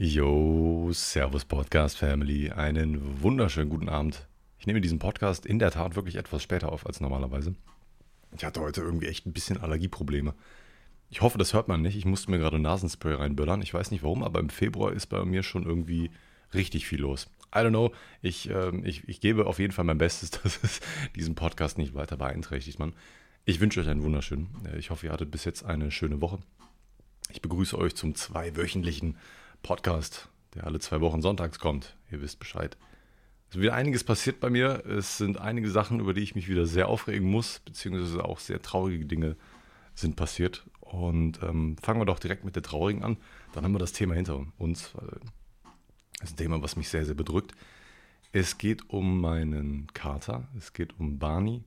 Yo, Servus Podcast Family, einen wunderschönen guten Abend. Ich nehme diesen Podcast in der Tat wirklich etwas später auf als normalerweise. Ich hatte heute irgendwie echt ein bisschen Allergieprobleme. Ich hoffe, das hört man nicht. Ich musste mir gerade Nasenspray reinböllern. Ich weiß nicht warum, aber im Februar ist bei mir schon irgendwie richtig viel los. I don't know. Ich, äh, ich, ich gebe auf jeden Fall mein Bestes, dass es diesen Podcast nicht weiter beeinträchtigt, Mann. Ich wünsche euch einen wunderschönen. Äh, ich hoffe, ihr hattet bis jetzt eine schöne Woche. Ich begrüße euch zum zweiwöchentlichen Podcast, der alle zwei Wochen sonntags kommt. Ihr wisst Bescheid. Es ist wieder einiges passiert bei mir. Es sind einige Sachen, über die ich mich wieder sehr aufregen muss, beziehungsweise auch sehr traurige Dinge sind passiert. Und ähm, fangen wir doch direkt mit der traurigen an. Dann haben wir das Thema hinter uns. Das ist ein Thema, was mich sehr, sehr bedrückt. Es geht um meinen Kater. Es geht um Barney.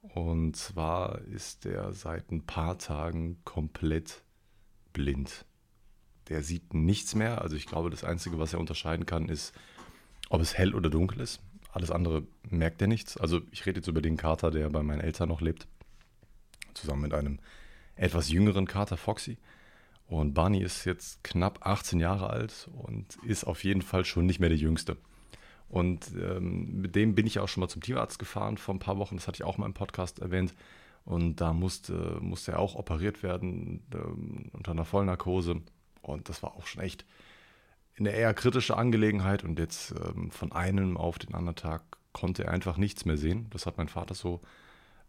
Und zwar ist er seit ein paar Tagen komplett blind der sieht nichts mehr. Also ich glaube, das Einzige, was er unterscheiden kann, ist, ob es hell oder dunkel ist. Alles andere merkt er nichts. Also ich rede jetzt über den Kater, der bei meinen Eltern noch lebt. Zusammen mit einem etwas jüngeren Kater, Foxy. Und Barney ist jetzt knapp 18 Jahre alt und ist auf jeden Fall schon nicht mehr der Jüngste. Und ähm, mit dem bin ich auch schon mal zum Tierarzt gefahren vor ein paar Wochen. Das hatte ich auch mal im Podcast erwähnt. Und da musste, musste er auch operiert werden ähm, unter einer Vollnarkose. Und das war auch schon echt eine eher kritische Angelegenheit. Und jetzt ähm, von einem auf den anderen Tag konnte er einfach nichts mehr sehen. Das hat mein Vater so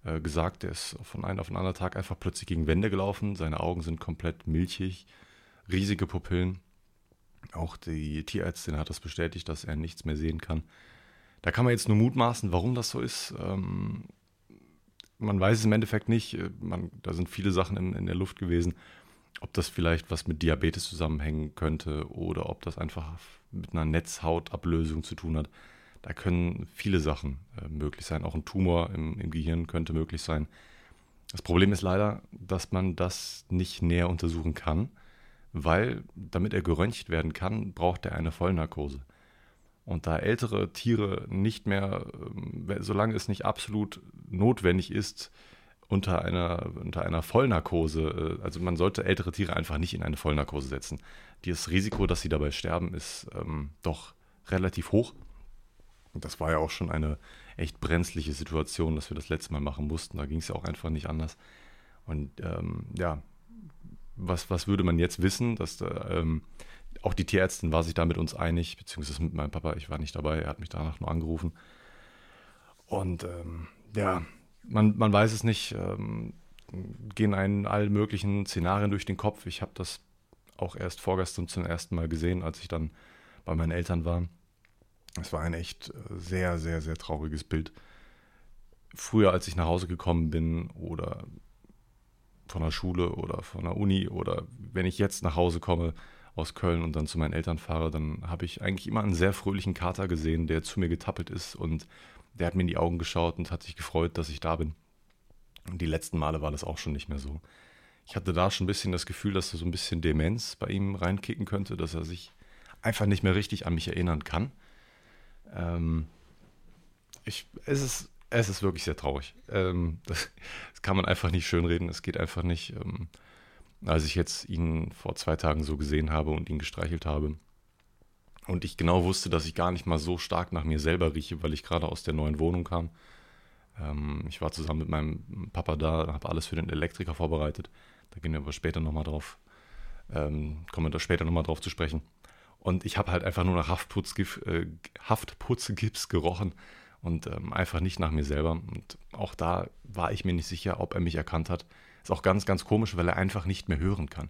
äh, gesagt. Er ist von einem auf den anderen Tag einfach plötzlich gegen Wände gelaufen. Seine Augen sind komplett milchig, riesige Pupillen. Auch die Tierärztin hat das bestätigt, dass er nichts mehr sehen kann. Da kann man jetzt nur mutmaßen, warum das so ist. Ähm, man weiß es im Endeffekt nicht. Man, da sind viele Sachen in, in der Luft gewesen ob das vielleicht was mit Diabetes zusammenhängen könnte oder ob das einfach mit einer Netzhautablösung zu tun hat. Da können viele Sachen äh, möglich sein. Auch ein Tumor im, im Gehirn könnte möglich sein. Das Problem ist leider, dass man das nicht näher untersuchen kann, weil damit er geröntgt werden kann, braucht er eine Vollnarkose. Und da ältere Tiere nicht mehr, ähm, solange es nicht absolut notwendig ist, unter einer, unter einer Vollnarkose, äh, also man sollte ältere Tiere einfach nicht in eine Vollnarkose setzen. Das Risiko, dass sie dabei sterben, ist ähm, doch relativ hoch. Und das war ja auch schon eine echt brenzliche Situation, dass wir das letzte Mal machen mussten. Da ging es ja auch einfach nicht anders. Und ähm, ja, was, was würde man jetzt wissen? Dass, ähm, auch die Tierärztin war sich da mit uns einig, beziehungsweise mit meinem Papa. Ich war nicht dabei, er hat mich danach nur angerufen. Und ähm, ja, man, man weiß es nicht, ähm, gehen einen allen möglichen Szenarien durch den Kopf. Ich habe das auch erst vorgestern zum ersten Mal gesehen, als ich dann bei meinen Eltern war. Es war ein echt äh, sehr, sehr, sehr trauriges Bild. Früher, als ich nach Hause gekommen bin oder von der Schule oder von der Uni oder wenn ich jetzt nach Hause komme aus Köln und dann zu meinen Eltern fahre, dann habe ich eigentlich immer einen sehr fröhlichen Kater gesehen, der zu mir getappelt ist und der hat mir in die Augen geschaut und hat sich gefreut, dass ich da bin. Und die letzten Male war das auch schon nicht mehr so. Ich hatte da schon ein bisschen das Gefühl, dass so ein bisschen Demenz bei ihm reinkicken könnte, dass er sich einfach nicht mehr richtig an mich erinnern kann. Ähm, ich, es, ist, es ist wirklich sehr traurig. Ähm, das, das, kann man einfach nicht schönreden. Es geht einfach nicht. Ähm, als ich jetzt ihn vor zwei Tagen so gesehen habe und ihn gestreichelt habe, und ich genau wusste, dass ich gar nicht mal so stark nach mir selber rieche, weil ich gerade aus der neuen Wohnung kam. Ähm, ich war zusammen mit meinem Papa da, habe alles für den Elektriker vorbereitet. Da gehen wir aber später nochmal drauf, ähm, kommen wir da später nochmal drauf zu sprechen. Und ich habe halt einfach nur nach Haftputzgips, äh, Haftputzgips gerochen und ähm, einfach nicht nach mir selber. Und auch da war ich mir nicht sicher, ob er mich erkannt hat. Ist auch ganz, ganz komisch, weil er einfach nicht mehr hören kann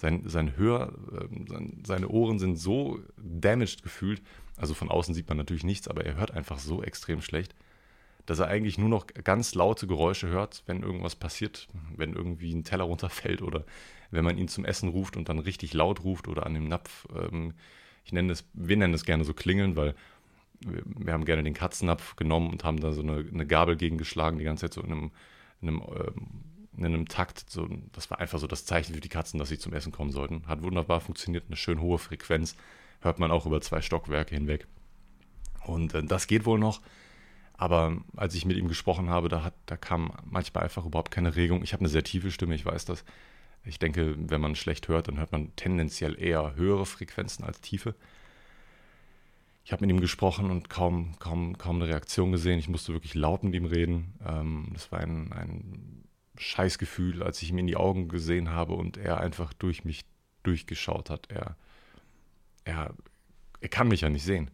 sein, sein Hör, ähm, sein, seine Ohren sind so damaged gefühlt. Also von außen sieht man natürlich nichts, aber er hört einfach so extrem schlecht, dass er eigentlich nur noch ganz laute Geräusche hört, wenn irgendwas passiert, wenn irgendwie ein Teller runterfällt oder wenn man ihn zum Essen ruft und dann richtig laut ruft oder an dem Napf. Ähm, ich nenne es, wir nennen es gerne so klingeln, weil wir, wir haben gerne den Katzennapf genommen und haben da so eine, eine Gabel gegen geschlagen, die ganze Zeit so in einem, in einem ähm, in einem Takt. So, das war einfach so das Zeichen für die Katzen, dass sie zum Essen kommen sollten. Hat wunderbar funktioniert, eine schön hohe Frequenz. Hört man auch über zwei Stockwerke hinweg. Und äh, das geht wohl noch. Aber als ich mit ihm gesprochen habe, da, hat, da kam manchmal einfach überhaupt keine Regung. Ich habe eine sehr tiefe Stimme, ich weiß das. Ich denke, wenn man schlecht hört, dann hört man tendenziell eher höhere Frequenzen als tiefe. Ich habe mit ihm gesprochen und kaum, kaum, kaum eine Reaktion gesehen. Ich musste wirklich laut mit ihm reden. Ähm, das war ein, ein Scheißgefühl, als ich ihm in die Augen gesehen habe und er einfach durch mich durchgeschaut hat. Er, er, er kann mich ja nicht sehen.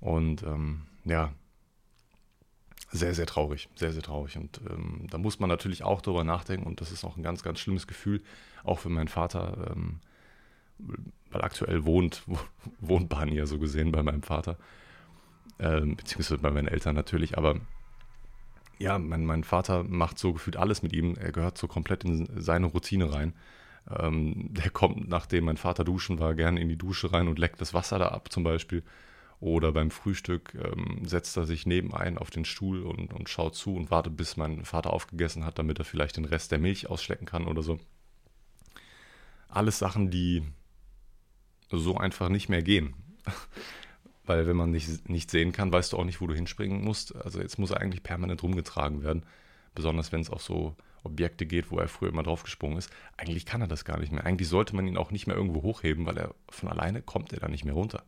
Und ähm, ja, sehr, sehr traurig, sehr, sehr traurig. Und ähm, da muss man natürlich auch drüber nachdenken und das ist auch ein ganz, ganz schlimmes Gefühl, auch für meinen Vater, ähm, weil aktuell wohnt, wohnt Barney ja so gesehen bei meinem Vater, ähm, beziehungsweise bei meinen Eltern natürlich, aber ja, mein, mein Vater macht so gefühlt alles mit ihm, er gehört so komplett in seine Routine rein. Ähm, der kommt, nachdem mein Vater duschen war, gerne in die Dusche rein und leckt das Wasser da ab zum Beispiel. Oder beim Frühstück ähm, setzt er sich nebenein auf den Stuhl und, und schaut zu und wartet, bis mein Vater aufgegessen hat, damit er vielleicht den Rest der Milch ausschlecken kann oder so. Alles Sachen, die so einfach nicht mehr gehen. Weil wenn man nicht, nicht sehen kann, weißt du auch nicht, wo du hinspringen musst. Also jetzt muss er eigentlich permanent rumgetragen werden. Besonders wenn es auch so Objekte geht, wo er früher immer draufgesprungen ist. Eigentlich kann er das gar nicht mehr. Eigentlich sollte man ihn auch nicht mehr irgendwo hochheben, weil er von alleine kommt er da nicht mehr runter.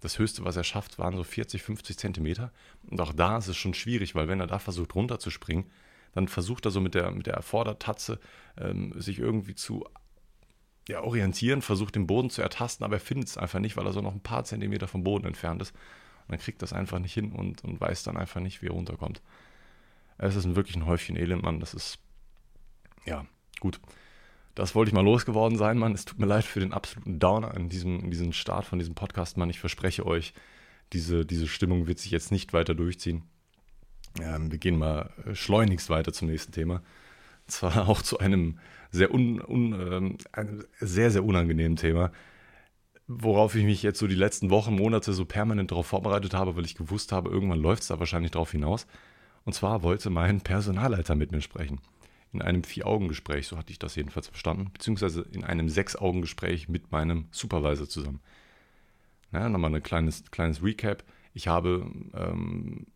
Das Höchste, was er schafft, waren so 40, 50 Zentimeter. Und auch da ist es schon schwierig, weil wenn er da versucht runterzuspringen, dann versucht er so mit der, mit der Vordertatze ähm, sich irgendwie zu ja, orientieren, versucht den Boden zu ertasten, aber er findet es einfach nicht, weil er so noch ein paar Zentimeter vom Boden entfernt ist. Und dann kriegt das einfach nicht hin und, und weiß dann einfach nicht, wie er runterkommt. Es ist wirklich ein Häufchen Elend, Mann. Das ist, ja, gut. Das wollte ich mal losgeworden sein, Mann. Es tut mir leid für den absoluten Downer in diesem, in diesem Start von diesem Podcast, Mann. Ich verspreche euch, diese, diese Stimmung wird sich jetzt nicht weiter durchziehen. Ähm, wir gehen mal äh, schleunigst weiter zum nächsten Thema. Zwar auch zu einem sehr, un, un, einem sehr, sehr unangenehmen Thema, worauf ich mich jetzt so die letzten Wochen, Monate so permanent darauf vorbereitet habe, weil ich gewusst habe, irgendwann läuft es da wahrscheinlich drauf hinaus. Und zwar wollte mein Personalleiter mit mir sprechen in einem Vier-Augen-Gespräch, so hatte ich das jedenfalls verstanden, beziehungsweise in einem Sechs-Augen-Gespräch mit meinem Supervisor zusammen. Ja, nochmal ein kleines, kleines Recap. Ich habe ähm,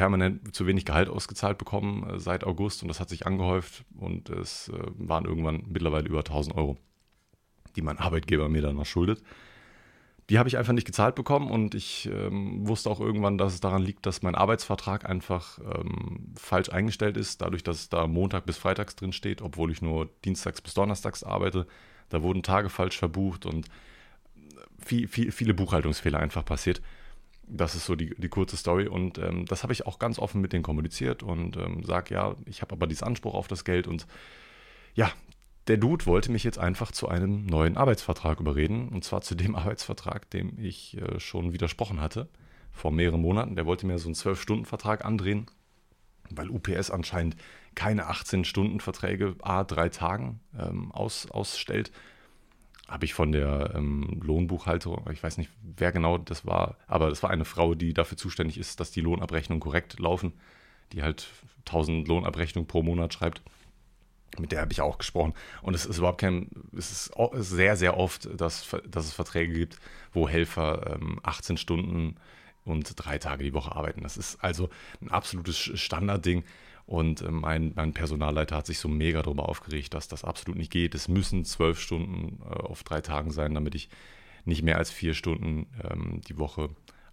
permanent zu wenig Gehalt ausgezahlt bekommen äh, seit August. Und das hat sich angehäuft. Und es äh, waren irgendwann mittlerweile über 1000 Euro, die mein Arbeitgeber mir dann noch schuldet. Die habe ich einfach nicht gezahlt bekommen. Und ich ähm, wusste auch irgendwann, dass es daran liegt, dass mein Arbeitsvertrag einfach ähm, falsch eingestellt ist, dadurch, dass es da Montag bis Freitags drin steht, obwohl ich nur Dienstags bis Donnerstags arbeite. Da wurden Tage falsch verbucht und viel, viel, viele Buchhaltungsfehler einfach passiert. Das ist so die, die kurze Story und ähm, das habe ich auch ganz offen mit denen kommuniziert und ähm, sage, ja, ich habe aber diesen Anspruch auf das Geld und ja, der Dude wollte mich jetzt einfach zu einem neuen Arbeitsvertrag überreden. Und zwar zu dem Arbeitsvertrag, dem ich äh, schon widersprochen hatte vor mehreren Monaten. Der wollte mir so einen 12-Stunden-Vertrag andrehen, weil UPS anscheinend keine 18-Stunden-Verträge a drei Tagen ähm, aus, ausstellt. Habe ich von der ähm, Lohnbuchhalterung, ich weiß nicht, wer genau das war, aber das war eine Frau, die dafür zuständig ist, dass die Lohnabrechnungen korrekt laufen, die halt 1000 Lohnabrechnungen pro Monat schreibt mit der habe ich auch gesprochen. Und es ist überhaupt kein, es ist sehr, sehr oft, dass, dass es Verträge gibt, wo Helfer ähm, 18 Stunden und drei Tage die Woche arbeiten. Das ist also ein absolutes Standardding. Und ähm, mein, mein Personalleiter hat sich so mega darüber aufgeregt, dass das absolut nicht geht. Es müssen zwölf Stunden äh, auf drei Tagen sein, damit ich nicht mehr als vier Stunden ähm, die Woche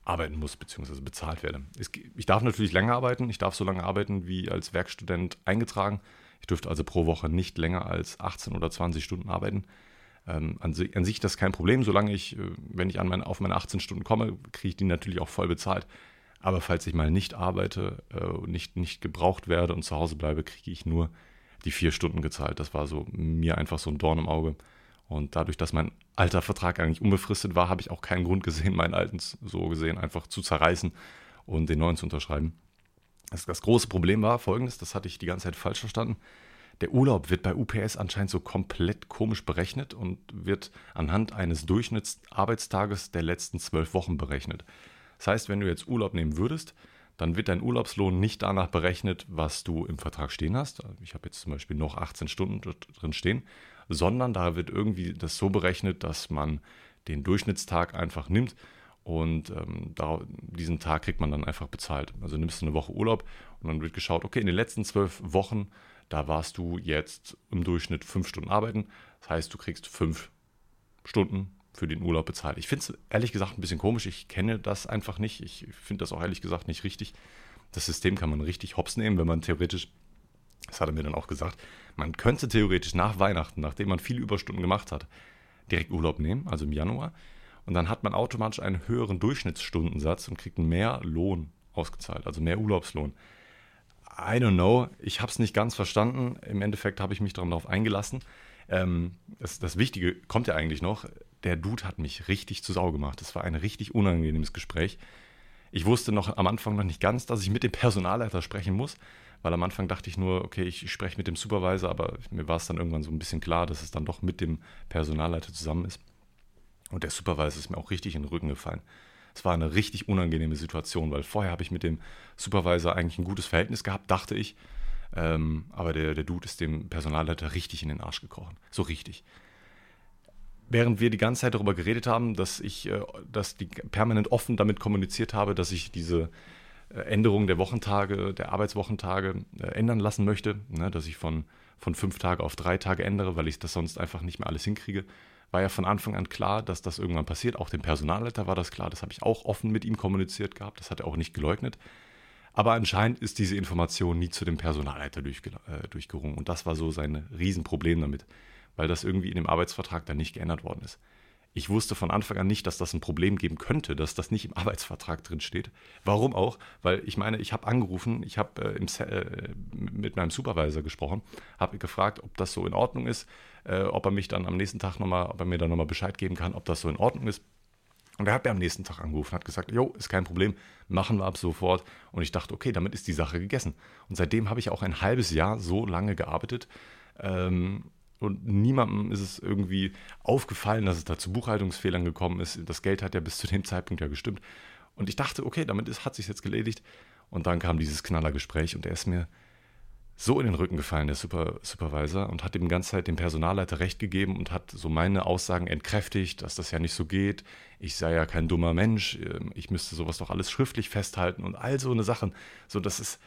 arbeiten muss, beziehungsweise bezahlt werde. Ich darf natürlich länger arbeiten. Ich darf so lange arbeiten, wie als Werkstudent eingetragen. Ich dürfte also pro Woche nicht länger als 18 oder 20 Stunden arbeiten. Ähm, an, an, sich das kein Problem, solange ich, äh, wenn ich an meine, auf meine 18 Stunden komme, kriege ich die natürlich auch voll bezahlt. Aber falls ich mal nicht arbeite, äh, nicht, nicht gebraucht werde und zu Hause bleibe, kriege ich nur die vier Stunden gezahlt. Das war so mir einfach so ein Dorn im Auge. Und dadurch, dass mein alter Vertrag eigentlich unbefristet war, habe ich auch keinen Grund gesehen, meinen alten so gesehen einfach zu zerreißen und den neuen zu unterschreiben. Das, das große Problem war folgendes, das hatte ich die ganze Zeit falsch verstanden. Der Urlaub wird bei UPS anscheinend so komplett komisch berechnet und wird anhand eines Durchschnittsarbeitstages der letzten zwölf Wochen berechnet. Das heißt, wenn du jetzt Urlaub nehmen würdest, dann wird dein Urlaubslohn nicht danach berechnet, was du im Vertrag stehen hast. Ich habe jetzt zum Beispiel noch 18 Stunden drin stehen, sondern da wird irgendwie das so berechnet, dass man den Durchschnittstag einfach nimmt und ähm, diesen Tag kriegt man dann einfach bezahlt. Also nimmst du eine Woche Urlaub und dann wird geschaut, okay, in den letzten zwölf Wochen da warst du jetzt im Durchschnitt fünf Stunden arbeiten. Das heißt, du kriegst fünf Stunden für den Urlaub bezahlt. Ich finde es ehrlich gesagt ein bisschen komisch. Ich kenne das einfach nicht. Ich finde das auch ehrlich gesagt nicht richtig. Das System kann man richtig hops nehmen, wenn man theoretisch, das hat er mir dann auch gesagt, man könnte theoretisch nach Weihnachten, nachdem man viele Überstunden gemacht hat, direkt Urlaub nehmen, also im Januar. Und dann hat man automatisch einen höheren Durchschnittsstundensatz und kriegt mehr Lohn ausgezahlt, also mehr Urlaubslohn. I don't know, ich habe es nicht ganz verstanden. Im Endeffekt habe ich mich darauf eingelassen. Ähm, das, das, Wichtige kommt ja eigentlich noch. Der Dude hat mich richtig zu Sau gemacht. Das war ein richtig unangenehmes Gespräch. Ich wusste noch am Anfang noch nicht ganz, dass ich mit dem Personalleiter sprechen muss, weil am Anfang dachte ich nur, okay, ich spreche mit dem Supervisor, aber mir war es dann irgendwann so ein bisschen klar, dass es dann doch mit dem Personalleiter zusammen ist. Und der Supervisor ist mir auch richtig in den Rücken gefallen. Es war eine richtig unangenehme Situation, weil vorher habe ich mit dem Supervisor eigentlich ein gutes Verhältnis gehabt, dachte ich. Ähm, aber der, der Dude ist dem Personalleiter richtig in den Arsch gekrochen. So richtig. Während wir die ganze Zeit darüber geredet haben, dass ich, äh, dass die permanent offen damit kommuniziert habe, dass ich diese äh, Änderung der Wochentage, der Arbeitswochentage äh, ändern lassen möchte, ne, dass ich von, von fünf Tage auf drei Tage ändere, weil ich das sonst einfach nicht mehr alles hinkriege war ja von Anfang an klar, dass das irgendwann passiert. Auch dem Personalleiter war das klar. Das habe ich auch offen mit ihm kommuniziert gehabt. Das hat er auch nicht geleugnet. Aber anscheinend ist diese Information nie zu dem Personalleiter durchge durchgerungen. Und das war so sein Riesenproblem damit, weil das irgendwie in dem Arbeitsvertrag dann nicht geändert worden ist. Ich wusste von Anfang an nicht, dass das ein Problem geben könnte, dass das nicht im Arbeitsvertrag drin steht. Warum auch? Weil ich meine, ich habe angerufen, ich habe äh, äh, mit meinem Supervisor gesprochen, habe gefragt, ob das so in Ordnung ist, äh, ob er mich dann am nächsten Tag nochmal, ob er mir dann nochmal Bescheid geben kann, ob das so in Ordnung ist. Und er hat mir am nächsten Tag angerufen, hat gesagt, jo, ist kein Problem, machen wir ab sofort. Und ich dachte, okay, damit ist die Sache gegessen. Und seitdem habe ich auch ein halbes Jahr so lange gearbeitet. Ähm, und niemandem ist es irgendwie aufgefallen, dass es da zu Buchhaltungsfehlern gekommen ist. Das Geld hat ja bis zu dem Zeitpunkt ja gestimmt. Und ich dachte, okay, damit ist, hat sich jetzt geledigt. Und dann kam dieses Knallergespräch und er ist mir so in den Rücken gefallen, der Super, Supervisor, und hat dem ganze Zeit dem Personalleiter recht gegeben und hat so meine Aussagen entkräftigt, dass das ja nicht so geht. Ich sei ja kein dummer Mensch, ähm, ich müsste sowas doch alles schriftlich festhalten und all so eine Sachen. So, das ist,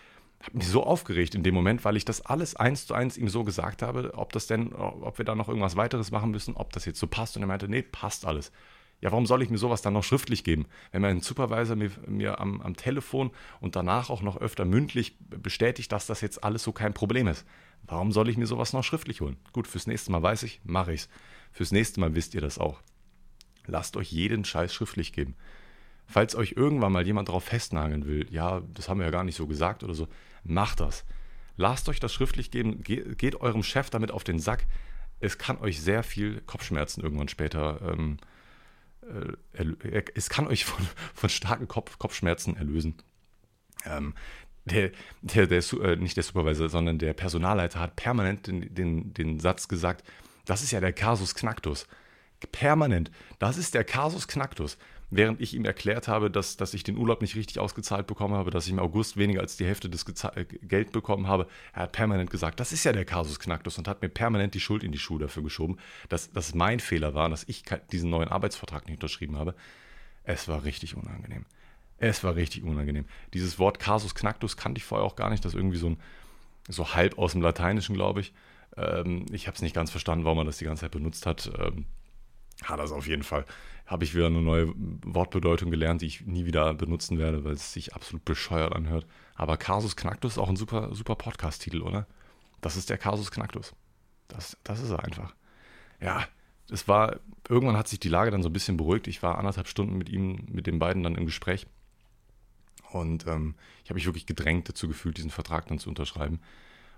habe mich so aufgeregt in dem Moment, weil ich das alles eins zu eins ihm so gesagt habe, ob das denn, ob wir da noch irgendwas weiteres machen müssen, ob das jetzt so passt. Und er meinte, nee, passt alles. Ja, warum soll ich mir sowas dann noch schriftlich geben? Wenn mein Supervisor mir, mir am, am Telefon und danach auch noch öfter mündlich bestätigt, dass das jetzt alles so kein Problem ist. Warum soll ich mir sowas noch schriftlich holen? Gut, fürs nächste Mal weiß ich, mache ich's. Fürs nächste Mal wisst ihr das auch. Lasst euch jeden Scheiß schriftlich geben. Falls euch irgendwann mal jemand darauf festnageln will, ja, das haben wir ja gar nicht so gesagt oder so, macht das. Lasst euch das schriftlich geben, Ge geht eurem Chef damit auf den Sack. Es kann euch sehr viel Kopfschmerzen irgendwann später, ähm, äh, es kann euch von, von starken Kopf, Kopfschmerzen erlösen. Ähm, der, der, der, äh, nicht der Supervisor, sondern der Personalleiter hat permanent den, den, den Satz gesagt, das ist ja der Kasus Knacktus. Permanent. Das ist der Kasus Knacktus während ich ihm erklärt habe, dass, dass ich den Urlaub nicht richtig ausgezahlt bekommen habe, dass ich im August weniger als die Hälfte des Geza äh, Geld bekommen habe. Er hat permanent gesagt, das ist ja der Kasus Knacktus und hat mir permanent die Schuld in die Schuhe dafür geschoben, dass das mein Fehler war, dass ich diesen neuen Arbeitsvertrag nicht unterschrieben habe. Es war richtig unangenehm. Es war richtig unangenehm. Dieses Wort Kasus Knacktus kannte ich vorher auch gar nicht. Das ist irgendwie so, ein, so halb aus dem Lateinischen, glaube ich. Ähm, ich habe es nicht ganz verstanden, warum man das die ganze Zeit benutzt hat. Ähm, hat das auf jeden Fall habe ich wieder eine neue Wortbedeutung gelernt, die ich nie wieder benutzen werde, weil es sich absolut bescheuert anhört. Aber Casus Knacktus ist auch ein super, super Podcast-Titel, oder? Das ist der Casus Knacktus. Das, das ist er einfach. Ja, es war, irgendwann hat sich die Lage dann so ein bisschen beruhigt. Ich war anderthalb Stunden mit ihm, mit den beiden dann im Gespräch. Und ähm, ich habe mich wirklich gedrängt dazu gefühlt, diesen Vertrag dann zu unterschreiben.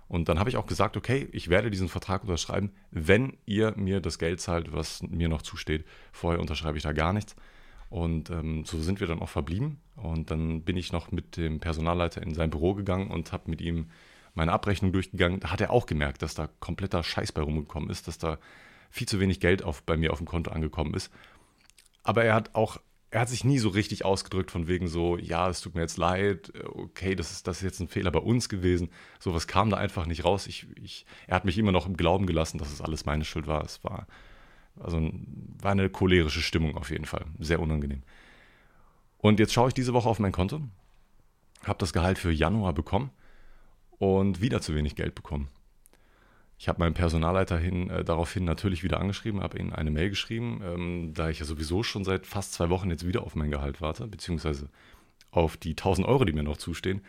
Und dann habe ich auch gesagt, okay, ich werde diesen Vertrag unterschreiben, wenn ihr mir das Geld zahlt, was mir noch zusteht. Vorher unterschreibe ich da gar nichts. Und ähm, so sind wir dann auch verblieben. Und dann bin ich noch mit dem Personalleiter in sein Büro gegangen und habe mit ihm meine Abrechnung durchgegangen. Da hat er auch gemerkt, dass da kompletter Scheiß bei rumgekommen ist, dass da viel zu wenig Geld auf, bei mir auf dem Konto angekommen ist. Aber er hat auch er hat sich nie so richtig ausgedrückt von wegen so, ja, es tut mir jetzt leid, okay, das ist, das ist jetzt ein Fehler bei uns gewesen. Sowas kam da einfach nicht raus. Ich, ich, er hat mich immer noch im Glauben gelassen, dass es alles meine Schuld war. Es war, also war eine cholerische Stimmung auf jeden Fall. Sehr unangenehm. Und jetzt schaue ich diese Woche auf mein Konto, habe das Gehalt für Januar bekommen und wieder zu wenig Geld bekommen. Ich habe meinen Personalleiter hin, äh, daraufhin natürlich wieder angeschrieben, habe ihm eine Mail geschrieben, ähm, da ich ja sowieso schon seit fast zwei Wochen jetzt wieder auf mein Gehalt warte, beziehungsweise auf die 1000 Euro, die mir noch zustehen.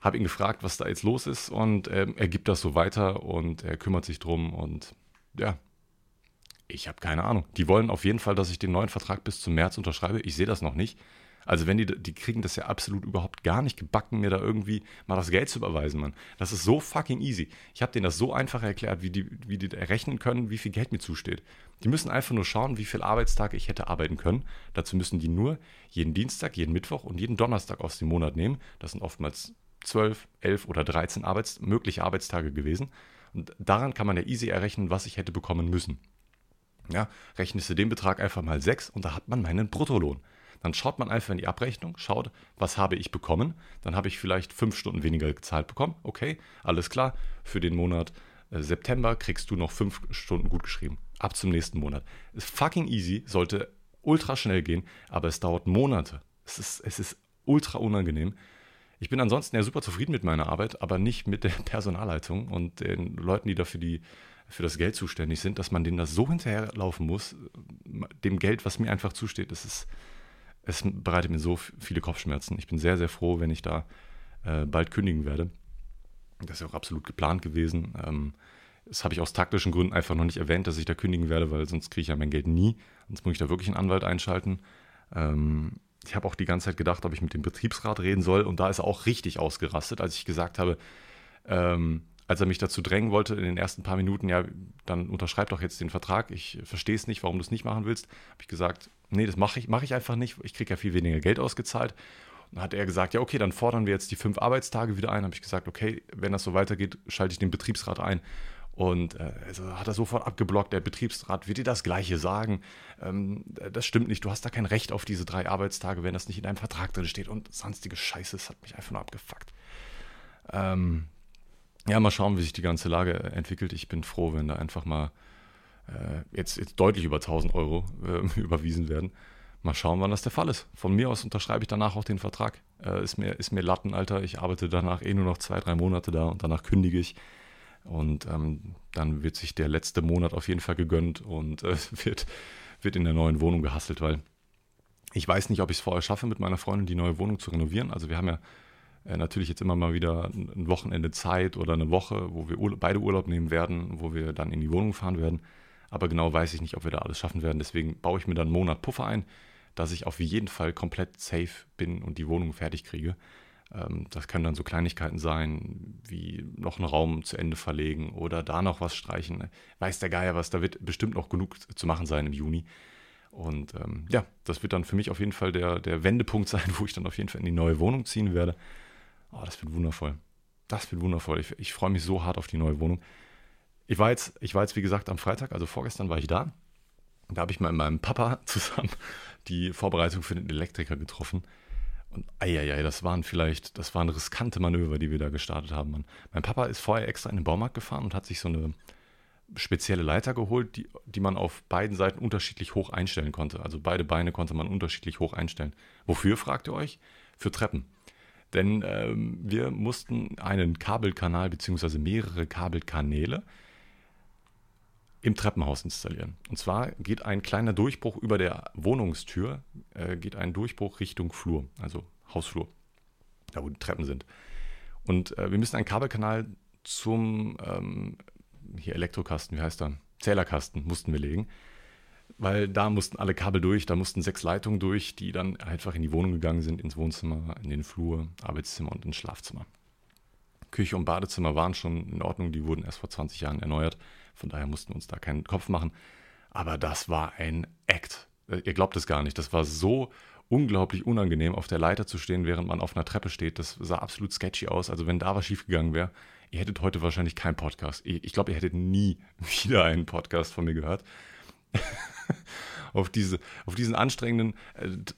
Habe ihn gefragt, was da jetzt los ist und ähm, er gibt das so weiter und er kümmert sich drum und ja, ich habe keine Ahnung. Die wollen auf jeden Fall, dass ich den neuen Vertrag bis zum März unterschreibe. Ich sehe das noch nicht. Also wenn die, die kriegen das ja absolut überhaupt gar nicht gebacken, mir da irgendwie mal das Geld zu überweisen, Mann. Das ist so fucking easy. Ich habe denen das so einfach erklärt, wie die, wie die errechnen können, wie viel Geld mir zusteht. Die müssen einfach nur schauen, wie viele Arbeitstage ich hätte arbeiten können. Dazu müssen die nur jeden Dienstag, jeden Mittwoch und jeden Donnerstag aus dem Monat nehmen. Das sind oftmals 12, 11 oder 13 Arbeits mögliche Arbeitstage gewesen. Und daran kann man ja easy errechnen, was ich hätte bekommen müssen. Ja, rechnest du den Betrag einfach mal 6 und da hat man meinen Bruttolohn. Dann schaut man einfach in die Abrechnung, schaut, was habe ich bekommen. Dann habe ich vielleicht fünf Stunden weniger gezahlt bekommen. Okay, alles klar. Für den Monat äh, September kriegst du noch fünf Stunden gut geschrieben. Ab zum nächsten Monat. Ist fucking easy, sollte ultra schnell gehen, aber es dauert Monate. Es ist, es ist ultra unangenehm. Ich bin ansonsten ja super zufrieden mit meiner Arbeit, aber nicht mit der Personalleitung und den Leuten, die dafür die für das Geld zuständig sind, dass man denen das so hinterherlaufen muss, dem Geld, was mir einfach zusteht. Das ist, es bereitet mir so viele Kopfschmerzen. Ich bin sehr, sehr froh, wenn ich da äh, bald kündigen werde. Das ist ja auch absolut geplant gewesen. Ähm, das habe ich aus taktischen Gründen einfach noch nicht erwähnt, dass ich da kündigen werde, weil sonst kriege ich ja mein Geld nie. Sonst muss ich da wirklich einen Anwalt einschalten. Ähm, ich habe auch die ganze Zeit gedacht, ob ich mit dem Betriebsrat reden soll. Und da ist er auch richtig ausgerastet, als ich gesagt habe, ähm, als er mich dazu drängen wollte in den ersten paar Minuten, ja, dann unterschreib doch jetzt den Vertrag. Ich verstehe es nicht, warum du es nicht machen willst. Habe ich gesagt, nee, das mache ich, mach ich einfach nicht. Ich kriege ja viel weniger Geld ausgezahlt. Und dann hat er gesagt, ja, okay, dann fordern wir jetzt die fünf Arbeitstage wieder ein. Habe ich gesagt, okay, wenn das so weitergeht, schalte ich den Betriebsrat ein. Und äh, also hat er sofort abgeblockt, der Betriebsrat wird dir das Gleiche sagen. Ähm, das stimmt nicht, du hast da kein Recht auf diese drei Arbeitstage, wenn das nicht in deinem Vertrag drin steht und sonstige Scheiße, das hat mich einfach nur abgefuckt. Ähm, ja, mal schauen, wie sich die ganze Lage entwickelt. Ich bin froh, wenn da einfach mal äh, jetzt, jetzt deutlich über 1000 Euro äh, überwiesen werden. Mal schauen, wann das der Fall ist. Von mir aus unterschreibe ich danach auch den Vertrag. Äh, ist, mir, ist mir Latten, Alter. Ich arbeite danach eh nur noch zwei, drei Monate da und danach kündige ich. Und ähm, dann wird sich der letzte Monat auf jeden Fall gegönnt und äh, wird, wird in der neuen Wohnung gehasselt, weil ich weiß nicht, ob ich es vorher schaffe, mit meiner Freundin die neue Wohnung zu renovieren. Also wir haben ja äh, natürlich jetzt immer mal wieder ein Wochenende Zeit oder eine Woche, wo wir Urla beide Urlaub nehmen werden, wo wir dann in die Wohnung fahren werden. Aber genau weiß ich nicht, ob wir da alles schaffen werden. Deswegen baue ich mir dann einen Monat Puffer ein, dass ich auf jeden Fall komplett safe bin und die Wohnung fertig kriege. Ähm, das können dann so Kleinigkeiten sein, wie noch einen Raum zu Ende verlegen oder da noch was streichen. Weiß der Geier was, da wird bestimmt noch genug zu machen sein im Juni. Und ähm, ja, das wird dann für mich auf jeden Fall der, der Wendepunkt sein, wo ich dann auf jeden Fall in die neue Wohnung ziehen werde. Oh, das wird wundervoll. Das wird wundervoll. Ich, ich freue mich so hart auf die neue Wohnung. Ich war, jetzt, ich war jetzt, wie gesagt, am Freitag, also vorgestern war ich da. Da habe ich mal mit meinem Papa zusammen die Vorbereitung für den Elektriker getroffen. Und eieiei, das waren vielleicht, das waren riskante Manöver, die wir da gestartet haben. Mann. Mein Papa ist vorher extra in den Baumarkt gefahren und hat sich so eine spezielle Leiter geholt, die, die man auf beiden Seiten unterschiedlich hoch einstellen konnte. Also beide Beine konnte man unterschiedlich hoch einstellen. Wofür, fragt ihr euch? Für Treppen. Denn ähm, wir mussten einen Kabelkanal bzw. mehrere Kabelkanäle im Treppenhaus installieren. Und zwar geht ein kleiner Durchbruch über der Wohnungstür, äh, geht ein Durchbruch Richtung Flur, also Hausflur, da wo die Treppen sind. Und äh, wir müssen einen Kabelkanal zum ähm, hier Elektrokasten, wie heißt er? Zählerkasten mussten wir legen weil da mussten alle Kabel durch, da mussten sechs Leitungen durch, die dann einfach in die Wohnung gegangen sind, ins Wohnzimmer, in den Flur, Arbeitszimmer und ins Schlafzimmer. Küche und Badezimmer waren schon in Ordnung, die wurden erst vor 20 Jahren erneuert, von daher mussten wir uns da keinen Kopf machen. Aber das war ein Act. Äh, ihr glaubt es gar nicht. Das war so unglaublich unangenehm, auf der Leiter zu stehen, während man auf einer Treppe steht. Das sah absolut sketchy aus. Also wenn da was schiefgegangen wäre, ihr hättet heute wahrscheinlich keinen Podcast. Ich glaube, ihr hättet nie wieder einen Podcast von mir gehört. Auf, diese, auf diesen anstrengenden,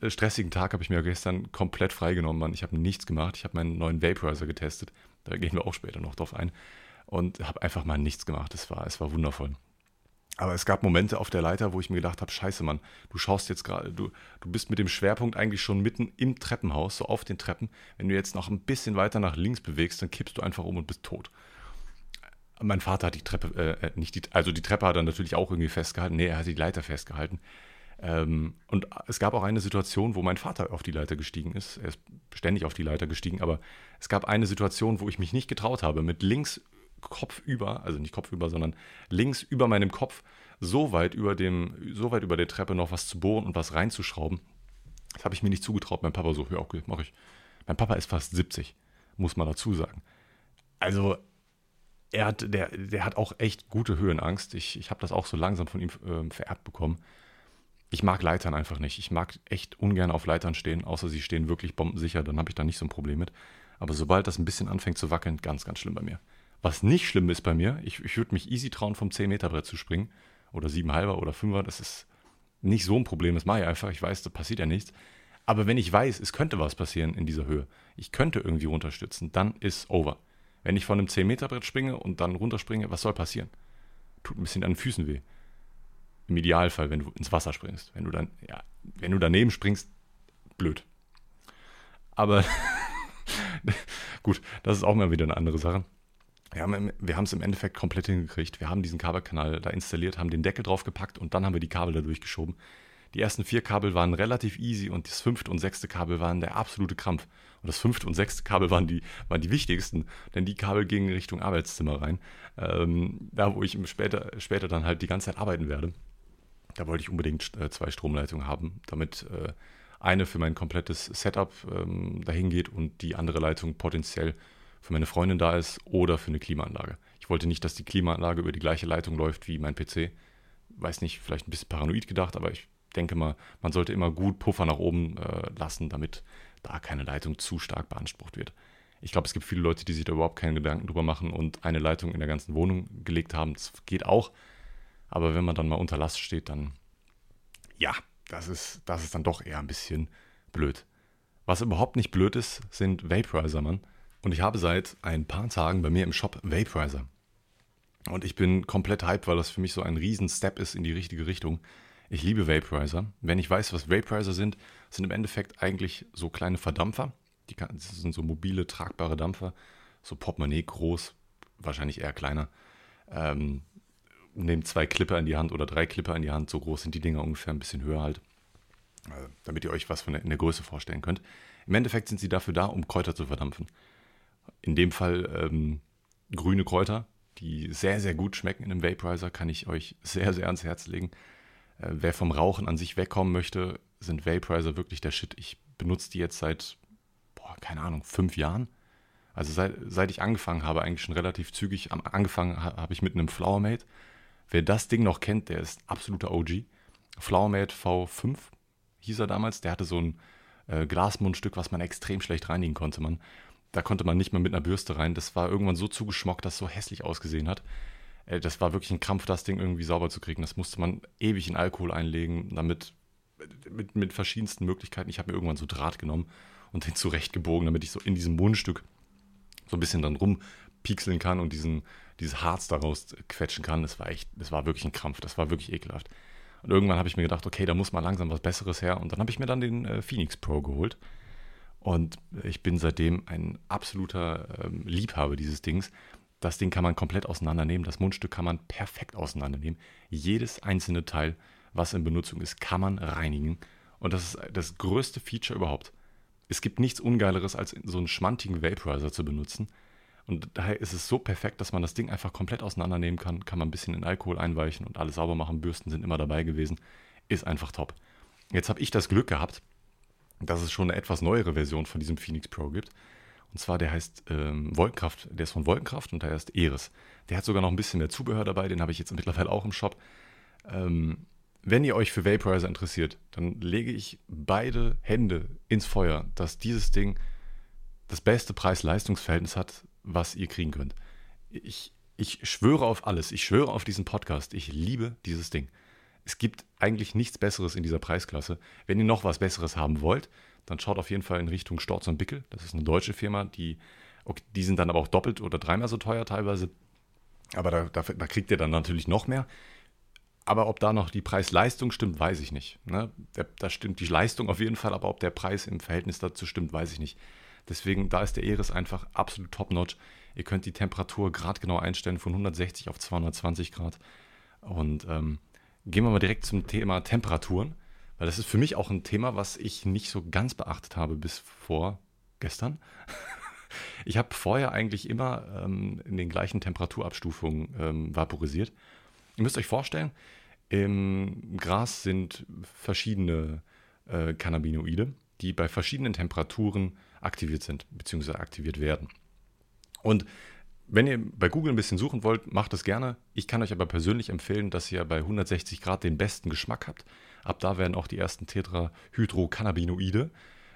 äh, stressigen Tag habe ich mir gestern komplett freigenommen, Mann. Ich habe nichts gemacht. Ich habe meinen neuen Vaporizer getestet. Da gehen wir auch später noch drauf ein. Und habe einfach mal nichts gemacht. Es war, es war wundervoll. Aber es gab Momente auf der Leiter, wo ich mir gedacht habe, scheiße, Mann, du schaust jetzt gerade, du, du bist mit dem Schwerpunkt eigentlich schon mitten im Treppenhaus, so auf den Treppen. Wenn du jetzt noch ein bisschen weiter nach links bewegst, dann kippst du einfach um und bist tot. Mein Vater hat die Treppe, äh, nicht die, also die Treppe hat er natürlich auch irgendwie festgehalten. Nee, er hat die Leiter festgehalten. Ähm, und es gab auch eine Situation, wo mein Vater auf die Leiter gestiegen ist. Er ist ständig auf die Leiter gestiegen, aber es gab eine Situation, wo ich mich nicht getraut habe, mit links Kopf über, also nicht Kopf über, sondern links über meinem Kopf so weit über dem, so weit über der Treppe noch was zu bohren und was reinzuschrauben. Das habe ich mir nicht zugetraut. Mein Papa so, ja, okay, mache ich. Mein Papa ist fast 70, muss man dazu sagen. Also, er hat, der, der hat auch echt gute Höhenangst. Ich, ich habe das auch so langsam von ihm äh, vererbt bekommen. Ich mag Leitern einfach nicht. Ich mag echt ungern auf Leitern stehen, außer sie stehen wirklich bombensicher, dann habe ich da nicht so ein Problem mit. Aber sobald das ein bisschen anfängt zu wackeln, ganz, ganz schlimm bei mir. Was nicht schlimm ist bei mir, ich, ich würde mich easy trauen, vom 10-Meter-Brett zu springen. Oder 7,5er oder 5er, das ist nicht so ein Problem. Das mache ich einfach. Ich weiß, da passiert ja nichts. Aber wenn ich weiß, es könnte was passieren in dieser Höhe, ich könnte irgendwie runterstürzen, dann ist over. Wenn ich von einem 10-Meter-Brett springe und dann runterspringe, was soll passieren? Tut ein bisschen an den Füßen weh. Im Idealfall, wenn du ins Wasser springst. Wenn du dann, ja, wenn du daneben springst, blöd. Aber gut, das ist auch mal wieder eine andere Sache. Wir haben, wir haben es im Endeffekt komplett hingekriegt. Wir haben diesen Kabelkanal da installiert, haben den Deckel draufgepackt und dann haben wir die Kabel da durchgeschoben. Die ersten vier Kabel waren relativ easy und das fünfte und sechste Kabel waren der absolute Krampf. Und das fünfte und sechste Kabel waren die, waren die wichtigsten, denn die Kabel gingen Richtung Arbeitszimmer rein. Ähm, da, wo ich später, später dann halt die ganze Zeit arbeiten werde. Da wollte ich unbedingt äh, zwei Stromleitungen haben, damit äh, eine für mein komplettes Setup ähm, dahin geht und die andere Leitung potenziell für meine Freundin da ist oder für eine Klimaanlage. Ich wollte nicht, dass die Klimaanlage über die gleiche Leitung läuft wie mein PC. Weiß nicht, vielleicht ein bisschen paranoid gedacht, aber ich denke mal, man sollte immer gut Puffer nach oben äh, lassen, damit da keine Leitung zu stark beansprucht wird. Ich glaube, es gibt viele Leute, die sich da überhaupt keine Gedanken drüber machen und eine Leitung in der ganzen Wohnung gelegt haben. Das geht auch. Aber wenn man dann mal unter Last steht, dann ja, das ist, das ist dann doch eher ein bisschen blöd. Was überhaupt nicht blöd ist, sind Vaporizer, Mann. Und ich habe seit ein paar Tagen bei mir im Shop Vaporizer. Und ich bin komplett hyped, weil das für mich so ein riesen Step ist in die richtige Richtung. Ich liebe Vaporizer. Wenn ich weiß, was Vaporizer sind, sind im Endeffekt eigentlich so kleine Verdampfer. Die kann, sind so mobile, tragbare Dampfer. So Portemonnaie groß, wahrscheinlich eher kleiner. Ähm, nehmt zwei Clipper in die Hand oder drei Clipper in die Hand. So groß sind die Dinger ungefähr, ein bisschen höher halt. Äh, damit ihr euch was von der, in der Größe vorstellen könnt. Im Endeffekt sind sie dafür da, um Kräuter zu verdampfen. In dem Fall ähm, grüne Kräuter, die sehr, sehr gut schmecken in einem Vaporizer, kann ich euch sehr, sehr ans Herz legen. Äh, wer vom Rauchen an sich wegkommen möchte, sind Vaporizer wirklich der Shit. Ich benutze die jetzt seit, boah, keine Ahnung, fünf Jahren. Also seit, seit ich angefangen habe, eigentlich schon relativ zügig. Angefangen habe ich mit einem Flowermate. Wer das Ding noch kennt, der ist absoluter OG. Flowermate V5 hieß er damals. Der hatte so ein äh, Glasmundstück, was man extrem schlecht reinigen konnte. Man. Da konnte man nicht mehr mit einer Bürste rein. Das war irgendwann so zugeschmockt, dass es so hässlich ausgesehen hat. Äh, das war wirklich ein Krampf, das Ding irgendwie sauber zu kriegen. Das musste man ewig in Alkohol einlegen, damit mit, mit verschiedensten Möglichkeiten. Ich habe mir irgendwann so Draht genommen und den zurechtgebogen, damit ich so in diesem Mundstück so ein bisschen dann rumpixeln kann und diesen, dieses Harz daraus quetschen kann. Das war echt, das war wirklich ein Krampf, das war wirklich ekelhaft. Und irgendwann habe ich mir gedacht, okay, da muss mal langsam was Besseres her. Und dann habe ich mir dann den äh, Phoenix Pro geholt. Und ich bin seitdem ein absoluter ähm, Liebhaber dieses Dings. Das Ding kann man komplett auseinandernehmen. Das Mundstück kann man perfekt auseinandernehmen. Jedes einzelne Teil, was in Benutzung ist, kann man reinigen. Und das ist das größte Feature überhaupt. Es gibt nichts Ungeileres, als so einen schmantigen Vaporizer zu benutzen. Und daher ist es so perfekt, dass man das Ding einfach komplett auseinandernehmen kann. Kann man ein bisschen in Alkohol einweichen und alles sauber machen. Bürsten sind immer dabei gewesen. Ist einfach top. Jetzt habe ich das Glück gehabt, dass es schon eine etwas neuere Version von diesem Phoenix Pro gibt. Und zwar, der heißt ähm, Wolkenkraft, der ist von Wolkenkraft und der heißt Eris. Der hat sogar noch ein bisschen mehr Zubehör dabei, den habe ich jetzt mittlerweile auch im Shop. Ähm, wenn ihr euch für Vaporizer interessiert, dann lege ich beide Hände ins Feuer, dass dieses Ding das beste Preis-Leistungs-Verhältnis hat, was ihr kriegen könnt. Ich, ich schwöre auf alles. Ich schwöre auf diesen Podcast. Ich liebe dieses Ding. Es gibt eigentlich nichts Besseres in dieser Preisklasse. Wenn ihr noch was Besseres haben wollt, dann schaut auf jeden Fall in Richtung Storz und Bickel. Das ist eine deutsche Firma, die, okay, die sind dann aber auch doppelt oder dreimal so teuer teilweise. Aber da, da, da kriegt ihr dann natürlich noch mehr. Aber ob da noch die Preis-Leistung stimmt, weiß ich nicht. Ne? Da stimmt die Leistung auf jeden Fall, aber ob der Preis im Verhältnis dazu stimmt, weiß ich nicht. Deswegen, da ist der Eris einfach absolut top-notch. Ihr könnt die Temperatur gerade genau einstellen von 160 auf 220 Grad. Und ähm, gehen wir mal direkt zum Thema Temperaturen, weil das ist für mich auch ein Thema, was ich nicht so ganz beachtet habe bis vor gestern. Ich habe vorher eigentlich immer ähm, in den gleichen Temperaturabstufungen ähm, vaporisiert. Ihr müsst euch vorstellen, im Gras sind verschiedene äh, Cannabinoide, die bei verschiedenen Temperaturen aktiviert sind, beziehungsweise aktiviert werden. Und wenn ihr bei Google ein bisschen suchen wollt, macht das gerne. Ich kann euch aber persönlich empfehlen, dass ihr bei 160 Grad den besten Geschmack habt. Ab da werden auch die ersten Tetrahydrocannabinoide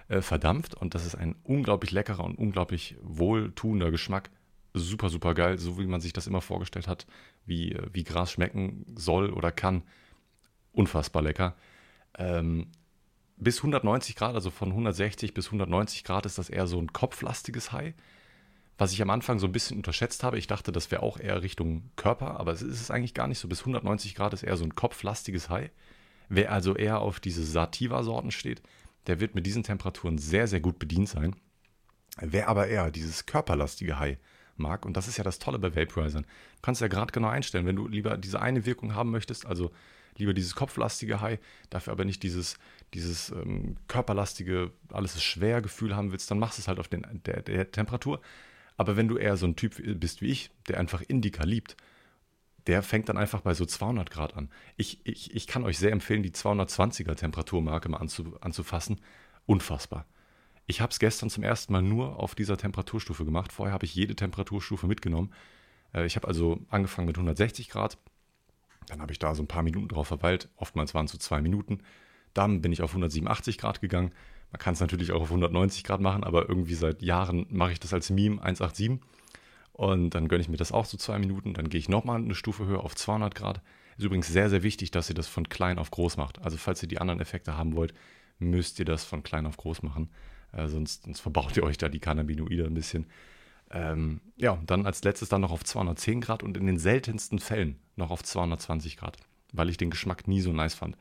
äh, verdampft und das ist ein unglaublich leckerer und unglaublich wohltuender Geschmack. Super, super geil, so wie man sich das immer vorgestellt hat, wie, äh, wie Gras schmecken soll oder kann. Unfassbar lecker. Ähm, bis 190 Grad, also von 160 bis 190 Grad, ist das eher so ein kopflastiges High. Was ich am Anfang so ein bisschen unterschätzt habe, ich dachte, das wäre auch eher Richtung Körper, aber es ist es eigentlich gar nicht so. Bis 190 Grad ist eher so ein kopflastiges High. Wer also eher auf diese Sativa-Sorten steht, der wird mit diesen Temperaturen sehr, sehr gut bedient sein. Wer aber eher dieses körperlastige High mag, und das ist ja das Tolle bei Vaporizern, du kannst ja gerade genau einstellen, wenn du lieber diese eine Wirkung haben möchtest, also lieber dieses kopflastige High, dafür aber nicht dieses, dieses ähm, körperlastige, alles ist schwer Gefühl haben willst, dann machst du es halt auf den, der, der Temperatur. Aber wenn du eher so ein Typ bist wie ich, der einfach Indica liebt, der fängt dann einfach bei so 200 Grad an. Ich, ich, ich kann euch sehr empfehlen, die 220er Temperaturmarke mal anzu, anzufassen. Unfassbar. Ich habe es gestern zum ersten Mal nur auf dieser Temperaturstufe gemacht. Vorher habe ich jede Temperaturstufe mitgenommen. Äh, ich habe also angefangen mit 160 Grad. Dann habe ich da so ein paar Minuten drauf verweilt. Oftmals waren es so zwei Minuten. Dann bin ich auf 187 Grad gegangen. Man kann es natürlich auch auf 190 Grad machen, aber irgendwie seit Jahren mache ich das als Meme 187. Und dann gönne ich mir das auch so zwei Minuten. Dann gehe ich nochmal eine Stufe höher auf 200 Grad. Ist übrigens sehr, sehr wichtig, dass ihr das von klein auf groß macht. Also falls ihr die anderen Effekte haben wollt, müsst ihr das von klein auf groß machen. Äh, sonst, sonst verbaut ihr euch da die Cannabinoide ein bisschen. Ähm, ja, dann als letztes dann noch auf 210 Grad und in den seltensten Fällen noch auf 220 Grad, weil ich den Geschmack nie so nice fand.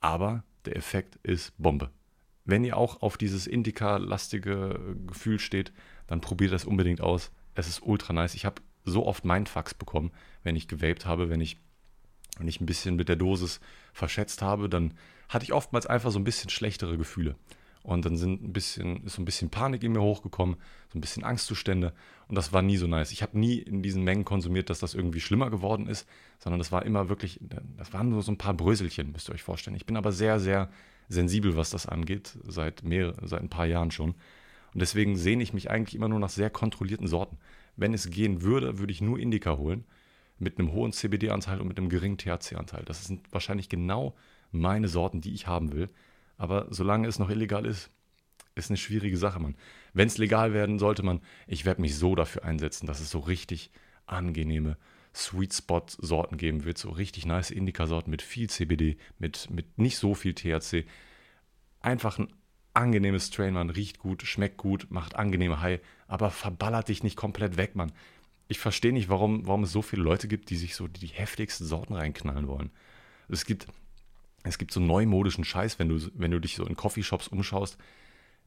Aber der Effekt ist Bombe. Wenn ihr auch auf dieses Indica-lastige Gefühl steht, dann probiert das unbedingt aus es ist ultra nice. Ich habe so oft Mindfucks bekommen, wenn ich gewaped habe, wenn ich, wenn ich ein bisschen mit der Dosis verschätzt habe, dann hatte ich oftmals einfach so ein bisschen schlechtere Gefühle. Und dann sind ein bisschen, ist so ein bisschen Panik in mir hochgekommen, so ein bisschen Angstzustände. Und das war nie so nice. Ich habe nie in diesen Mengen konsumiert, dass das irgendwie schlimmer geworden ist, sondern das war immer wirklich, das waren nur so ein paar Bröselchen, müsst ihr euch vorstellen. Ich bin aber sehr, sehr sensibel, was das angeht, seit, mehr, seit ein paar Jahren schon. Und deswegen sehne ich mich eigentlich immer nur nach sehr kontrollierten Sorten. Wenn es gehen würde, würde ich nur Indica holen. Mit einem hohen CBD-Anteil und mit einem geringen THC-Anteil. Das sind wahrscheinlich genau meine Sorten, die ich haben will. Aber solange es noch illegal ist, ist eine schwierige Sache, Mann. Wenn es legal werden sollte, man, ich werde mich so dafür einsetzen, dass es so richtig angenehme Sweet Spot Sorten geben wird, so richtig nice Indica Sorten mit viel CBD, mit, mit nicht so viel THC. Einfach ein angenehmes Strain, man riecht gut, schmeckt gut, macht angenehme High, aber verballert dich nicht komplett weg, Mann. Ich verstehe nicht, warum, warum es so viele Leute gibt, die sich so die heftigsten Sorten reinknallen wollen. Es gibt, es gibt so neumodischen Scheiß, wenn du, wenn du dich so in Coffeeshops umschaust,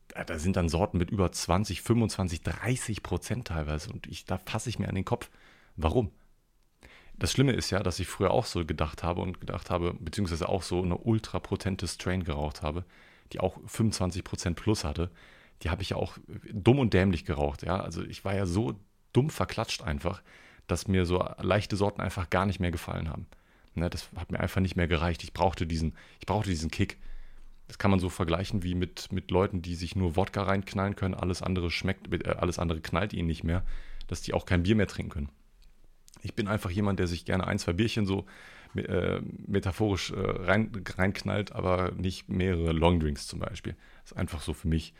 da, da sind dann Sorten mit über 20, 25, 30 Prozent teilweise und ich, da fasse ich mir an den Kopf. Warum? Das Schlimme ist ja, dass ich früher auch so gedacht habe und gedacht habe, beziehungsweise auch so eine ultra potente Strain geraucht habe die auch 25% plus hatte, die habe ich ja auch dumm und dämlich geraucht. Ja? Also ich war ja so dumm verklatscht einfach, dass mir so leichte Sorten einfach gar nicht mehr gefallen haben. Ne, das hat mir einfach nicht mehr gereicht. Ich brauchte diesen, ich brauchte diesen Kick. Das kann man so vergleichen wie mit, mit Leuten, die sich nur Wodka reinknallen können, alles andere schmeckt, äh, alles andere knallt ihnen nicht mehr, dass die auch kein Bier mehr trinken können. Ich bin einfach jemand, der sich gerne ein, zwei Bierchen so äh, metaphorisch äh, rein, reinknallt, aber nicht mehrere Longdrinks zum Beispiel. Das ist einfach so für mich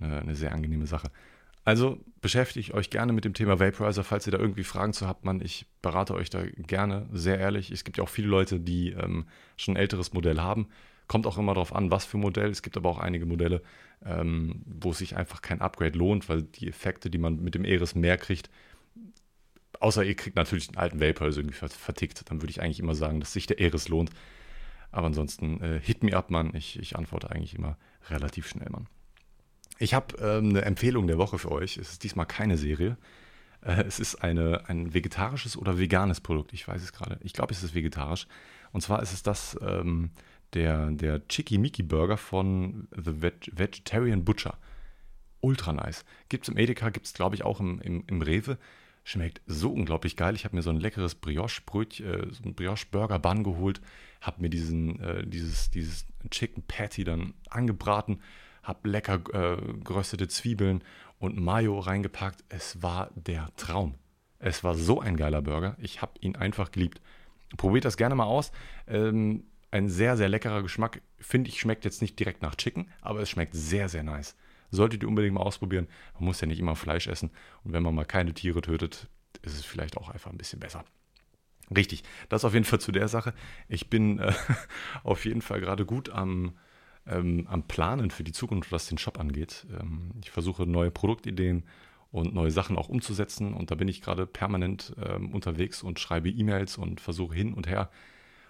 eine, eine sehr angenehme Sache. Also beschäftigt euch gerne mit dem Thema Vaporizer, falls ihr da irgendwie Fragen zu habt, man. Ich berate euch da gerne, sehr ehrlich. Es gibt ja auch viele Leute, die ähm, schon ein älteres Modell haben. Kommt auch immer darauf an, was für Modell. Es gibt aber auch einige Modelle, ähm, wo es sich einfach kein Upgrade lohnt, weil die Effekte, die man mit dem Eris mehr kriegt, Außer ihr kriegt natürlich den alten Vapor irgendwie vertickt. Dann würde ich eigentlich immer sagen, dass sich der Eris lohnt. Aber ansonsten, äh, hit me up, Mann. Ich, ich antworte eigentlich immer relativ schnell, Mann. Ich habe ähm, eine Empfehlung der Woche für euch. Es ist diesmal keine Serie. Äh, es ist eine, ein vegetarisches oder veganes Produkt. Ich weiß es gerade. Ich glaube, es ist vegetarisch. Und zwar ist es das, ähm, der, der Chicky Mickey Burger von The Veg Vegetarian Butcher. Ultra nice. Gibt es im Edeka, gibt es glaube ich auch im, im, im Rewe. Schmeckt so unglaublich geil. Ich habe mir so ein leckeres Brioche-Brötchen, äh, so ein Brioche-Burger-Bun geholt, habe mir diesen, äh, dieses, dieses Chicken Patty dann angebraten, habe lecker äh, geröstete Zwiebeln und Mayo reingepackt. Es war der Traum. Es war so ein geiler Burger. Ich habe ihn einfach geliebt. Probiert das gerne mal aus. Ähm, ein sehr, sehr leckerer Geschmack. Finde ich, schmeckt jetzt nicht direkt nach Chicken, aber es schmeckt sehr, sehr nice. Solltet ihr unbedingt mal ausprobieren. Man muss ja nicht immer Fleisch essen. Und wenn man mal keine Tiere tötet, ist es vielleicht auch einfach ein bisschen besser. Richtig, das auf jeden Fall zu der Sache. Ich bin äh, auf jeden Fall gerade gut am, ähm, am Planen für die Zukunft, was den Shop angeht. Ähm, ich versuche neue Produktideen und neue Sachen auch umzusetzen. Und da bin ich gerade permanent ähm, unterwegs und schreibe E-Mails und versuche hin und her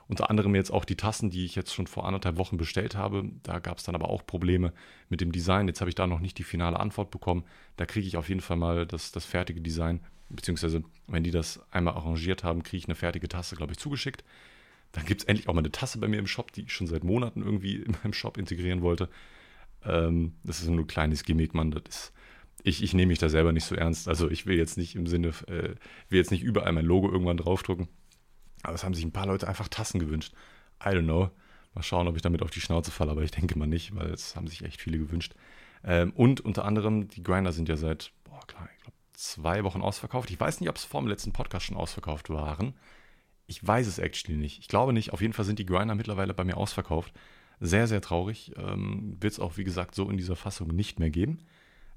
unter anderem jetzt auch die Tassen, die ich jetzt schon vor anderthalb Wochen bestellt habe. Da gab es dann aber auch Probleme mit dem Design. Jetzt habe ich da noch nicht die finale Antwort bekommen. Da kriege ich auf jeden Fall mal das, das fertige Design. Beziehungsweise, wenn die das einmal arrangiert haben, kriege ich eine fertige Tasse, glaube ich, zugeschickt. Dann gibt es endlich auch mal eine Tasse bei mir im Shop, die ich schon seit Monaten irgendwie in meinem Shop integrieren wollte. Ähm, das ist nur ein kleines Gimmick, man. Das ist, ich, ich nehme mich da selber nicht so ernst. Also ich will jetzt nicht im Sinne, äh, will jetzt nicht überall mein Logo irgendwann draufdrucken. Aber es haben sich ein paar Leute einfach Tassen gewünscht. I don't know. Mal schauen, ob ich damit auf die Schnauze falle, aber ich denke mal nicht, weil es haben sich echt viele gewünscht. Ähm, und unter anderem, die Grinder sind ja seit, boah, klar, ich glaube, zwei Wochen ausverkauft. Ich weiß nicht, ob es vor dem letzten Podcast schon ausverkauft waren. Ich weiß es actually nicht. Ich glaube nicht. Auf jeden Fall sind die Grinder mittlerweile bei mir ausverkauft. Sehr, sehr traurig. Ähm, wird es auch, wie gesagt, so in dieser Fassung nicht mehr geben.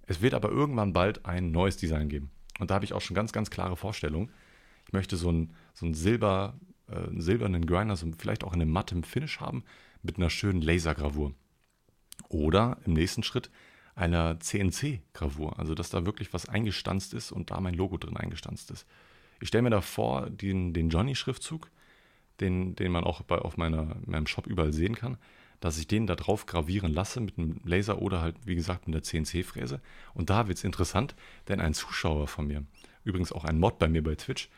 Es wird aber irgendwann bald ein neues Design geben. Und da habe ich auch schon ganz, ganz klare Vorstellungen. Ich möchte so ein, so ein Silber, äh, einen silbernen Grinder, so vielleicht auch in einem mattem Finish haben, mit einer schönen Lasergravur. Oder im nächsten Schritt einer CNC-Gravur, also dass da wirklich was eingestanzt ist und da mein Logo drin eingestanzt ist. Ich stelle mir da vor, den, den Johnny-Schriftzug, den, den man auch bei, auf meiner, meinem Shop überall sehen kann, dass ich den da drauf gravieren lasse mit einem Laser oder halt, wie gesagt, mit der CNC-Fräse. Und da wird es interessant, denn ein Zuschauer von mir, übrigens auch ein Mod bei mir bei Twitch,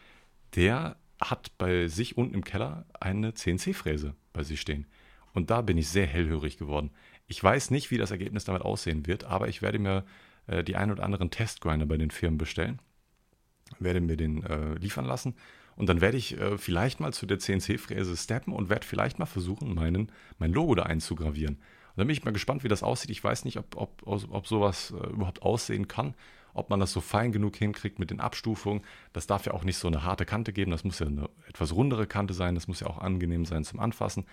der hat bei sich unten im Keller eine CNC-Fräse bei sich stehen. Und da bin ich sehr hellhörig geworden. Ich weiß nicht, wie das Ergebnis damit aussehen wird, aber ich werde mir äh, die ein oder anderen Testgrinder bei den Firmen bestellen, werde mir den äh, liefern lassen und dann werde ich äh, vielleicht mal zu der CNC-Fräse steppen und werde vielleicht mal versuchen, meinen, mein Logo da einzugravieren. Und dann bin ich mal gespannt, wie das aussieht. Ich weiß nicht, ob, ob, ob sowas äh, überhaupt aussehen kann ob man das so fein genug hinkriegt mit den Abstufungen. Das darf ja auch nicht so eine harte Kante geben, das muss ja eine etwas rundere Kante sein, das muss ja auch angenehm sein zum Anfassen.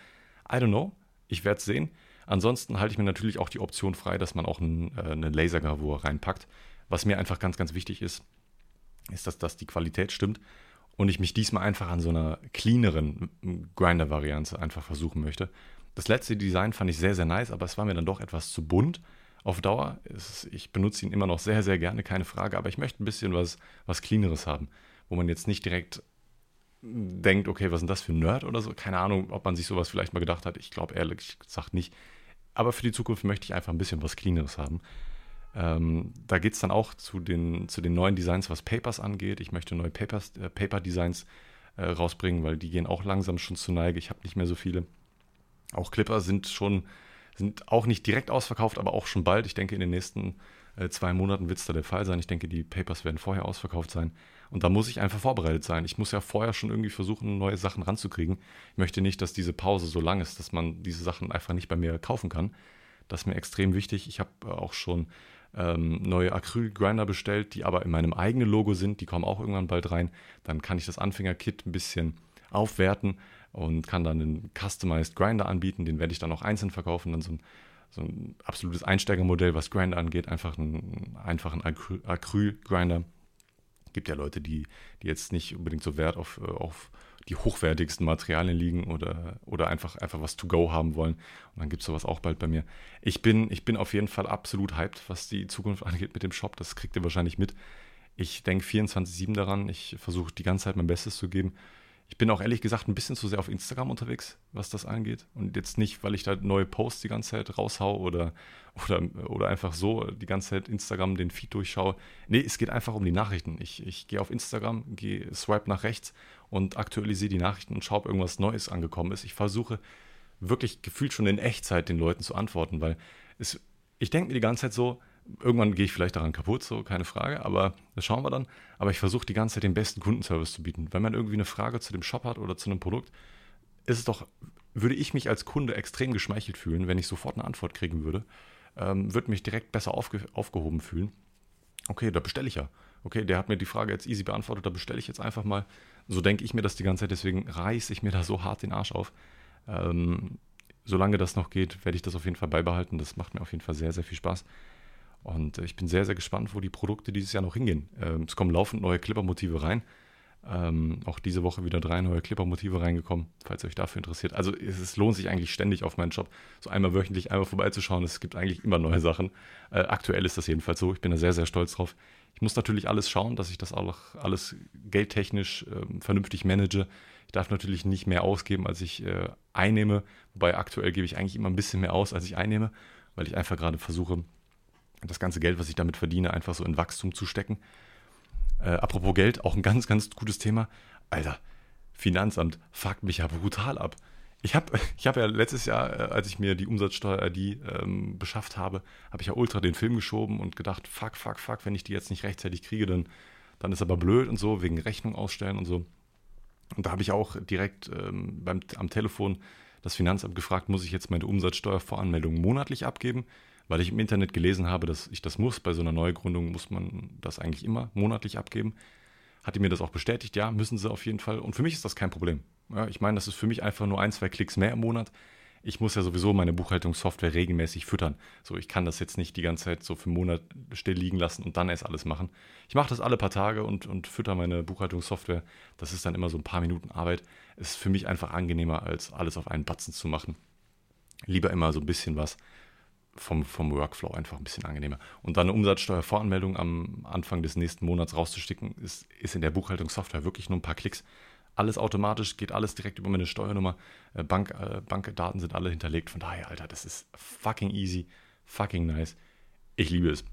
I don't know, ich werde es sehen. Ansonsten halte ich mir natürlich auch die Option frei, dass man auch ein, äh, eine Lasergravur reinpackt. Was mir einfach ganz, ganz wichtig ist, ist, dass, dass die Qualität stimmt und ich mich diesmal einfach an so einer cleaneren Grinder-Variante einfach versuchen möchte. Das letzte Design fand ich sehr, sehr nice, aber es war mir dann doch etwas zu bunt auf Dauer. Ist, ich benutze ihn immer noch sehr, sehr gerne, keine Frage, aber ich möchte ein bisschen was, was Cleaneres haben, wo man jetzt nicht direkt denkt, okay, was ist das für ein Nerd oder so? Keine Ahnung, ob man sich sowas vielleicht mal gedacht hat. Ich glaube ehrlich gesagt nicht. Aber für die Zukunft möchte ich einfach ein bisschen was Cleaneres haben. Ähm, da geht es dann auch zu den, zu den neuen Designs, was Papers angeht. Ich möchte neue Papers, äh, Paper-Designs äh, rausbringen, weil die gehen auch langsam schon zu Neige. Ich habe nicht mehr so viele. Auch Clipper sind schon sind auch nicht direkt ausverkauft, aber auch schon bald. Ich denke, in den nächsten äh, zwei Monaten wird es da der Fall sein. Ich denke, die Papers werden vorher ausverkauft sein. Und da muss ich einfach vorbereitet sein. Ich muss ja vorher schon irgendwie versuchen, neue Sachen ranzukriegen. Ich möchte nicht, dass diese Pause so lang ist, dass man diese Sachen einfach nicht bei mir kaufen kann. Das ist mir extrem wichtig. Ich habe äh, auch schon ähm, neue Acryl-Grinder bestellt, die aber in meinem eigenen Logo sind. Die kommen auch irgendwann bald rein. Dann kann ich das Anfänger-Kit ein bisschen aufwerten und kann dann einen Customized Grinder anbieten. Den werde ich dann auch einzeln verkaufen. Dann so ein, so ein absolutes Einsteigermodell, was Grinder angeht. Einfach einen einfachen Acryl-Grinder. Gibt ja Leute, die, die jetzt nicht unbedingt so Wert auf, auf die hochwertigsten Materialien liegen oder, oder einfach, einfach was to go haben wollen. Und dann gibt es sowas auch bald bei mir. Ich bin, ich bin auf jeden Fall absolut hyped, was die Zukunft angeht mit dem Shop. Das kriegt ihr wahrscheinlich mit. Ich denke 24-7 daran. Ich versuche die ganze Zeit mein Bestes zu geben Ich bin auch ehrlich gesagt ein bisschen zu sehr auf Instagram unterwegs, was das angeht. Und jetzt nicht, weil ich da neue Posts die ganze Zeit raushau oder, oder, oder einfach so die ganze Zeit Instagram den Feed durchschaue. Nee, es geht einfach um die Nachrichten. Ich, ich gehe auf Instagram, gehe, swipe nach rechts und aktualisiere die Nachrichten und schaue, ob irgendwas Neues angekommen ist. Ich versuche wirklich gefühlt schon in Echtzeit den Leuten zu antworten, weil es, ich denke mir die ganze Zeit so, Irgendwann gehe ich vielleicht daran kaputt, so keine Frage, aber das schauen wir dann. Aber ich versuche die ganze Zeit den besten Kundenservice zu bieten. Wenn man irgendwie eine Frage zu dem Shop hat oder zu einem Produkt, ist es doch, würde ich mich als Kunde extrem geschmeichelt fühlen, wenn ich sofort eine Antwort kriegen würde. Ähm, würde mich direkt besser aufge aufgehoben fühlen. Okay, da bestelle ich ja. Okay, der hat mir die Frage jetzt easy beantwortet, da bestelle ich jetzt einfach mal. So denke ich mir das die ganze Zeit, deswegen reiße ich mir da so hart den Arsch auf. Ähm, solange das noch geht, werde ich das auf jeden Fall beibehalten. Das macht mir auf jeden Fall sehr, sehr viel Spaß. Und äh, ich bin sehr, sehr gespannt, wo die Produkte dieses Jahr noch hingehen. Ähm, es kommen laufend neue Clipper-Motive rein. Ähm, auch diese Woche wieder drei neue Clipper-Motive reingekommen, falls euch dafür interessiert. Also es, es, lohnt sich eigentlich ständig auf meinen Job so einmal wöchentlich einmal vorbeizuschauen. Es gibt eigentlich immer neue Sachen. Äh, aktuell ist das jedenfalls so. Ich bin da sehr, sehr stolz drauf. Ich muss natürlich alles schauen, dass ich das auch alles geldtechnisch äh, vernünftig manage. Ich darf natürlich nicht mehr ausgeben, als ich äh, einnehme. Wobei aktuell gebe ich eigentlich immer ein bisschen mehr aus, als ich einnehme, weil ich einfach gerade versuche, das ganze Geld, was ich damit verdiene, einfach so in Wachstum zu stecken. Äh, apropos Geld, auch ein ganz, ganz gutes Thema. Alter, Finanzamt fuckt mich ja brutal ab. Ich habe ich hab ja letztes Jahr, äh, als ich mir die Umsatzsteuer-ID ähm, beschafft habe, habe ich ja ultra den Film geschoben und gedacht, fuck, fuck, fuck, wenn ich die jetzt nicht rechtzeitig kriege, dann, dann ist aber blöd und so, wegen Rechnung ausstellen und so. Und da habe ich auch direkt ähm, beim, am Telefon das Finanzamt gefragt, muss ich jetzt meine Umsatzsteuervoranmeldung monatlich abgeben? weil ich im Internet gelesen habe, dass ich das muss. Bei so einer Neugründung muss man das eigentlich immer monatlich abgeben. Hat die mir das auch bestätigt? Ja, müssen sie auf jeden Fall. Und für mich ist das kein Problem. Ja, ich meine, das ist für mich einfach nur ein, zwei Klicks mehr im Monat. Ich muss ja sowieso meine Buchhaltungssoftware regelmäßig füttern. So, ich kann das jetzt nicht die ganze Zeit so für einen Monat still liegen lassen und dann erst alles machen. Ich mache das alle paar Tage und, und fütter meine Buchhaltungssoftware. Das ist dann immer so ein paar Minuten Arbeit. Ist für mich einfach angenehmer, als alles auf einen Batzen zu machen. Lieber immer so ein bisschen was vom, vom Workflow einfach ein bisschen angenehmer. Und dann eine Umsatzsteuervoranmeldung am Anfang des nächsten Monats rauszusticken, ist, ist in der Buchhaltungssoftware wirklich nur ein paar Klicks. Alles automatisch, geht alles direkt über meine Steuernummer. Äh, Bank, äh, Bankdaten sind alle hinterlegt. Von daher, Alter, das ist fucking easy, fucking nice. Ich liebe es.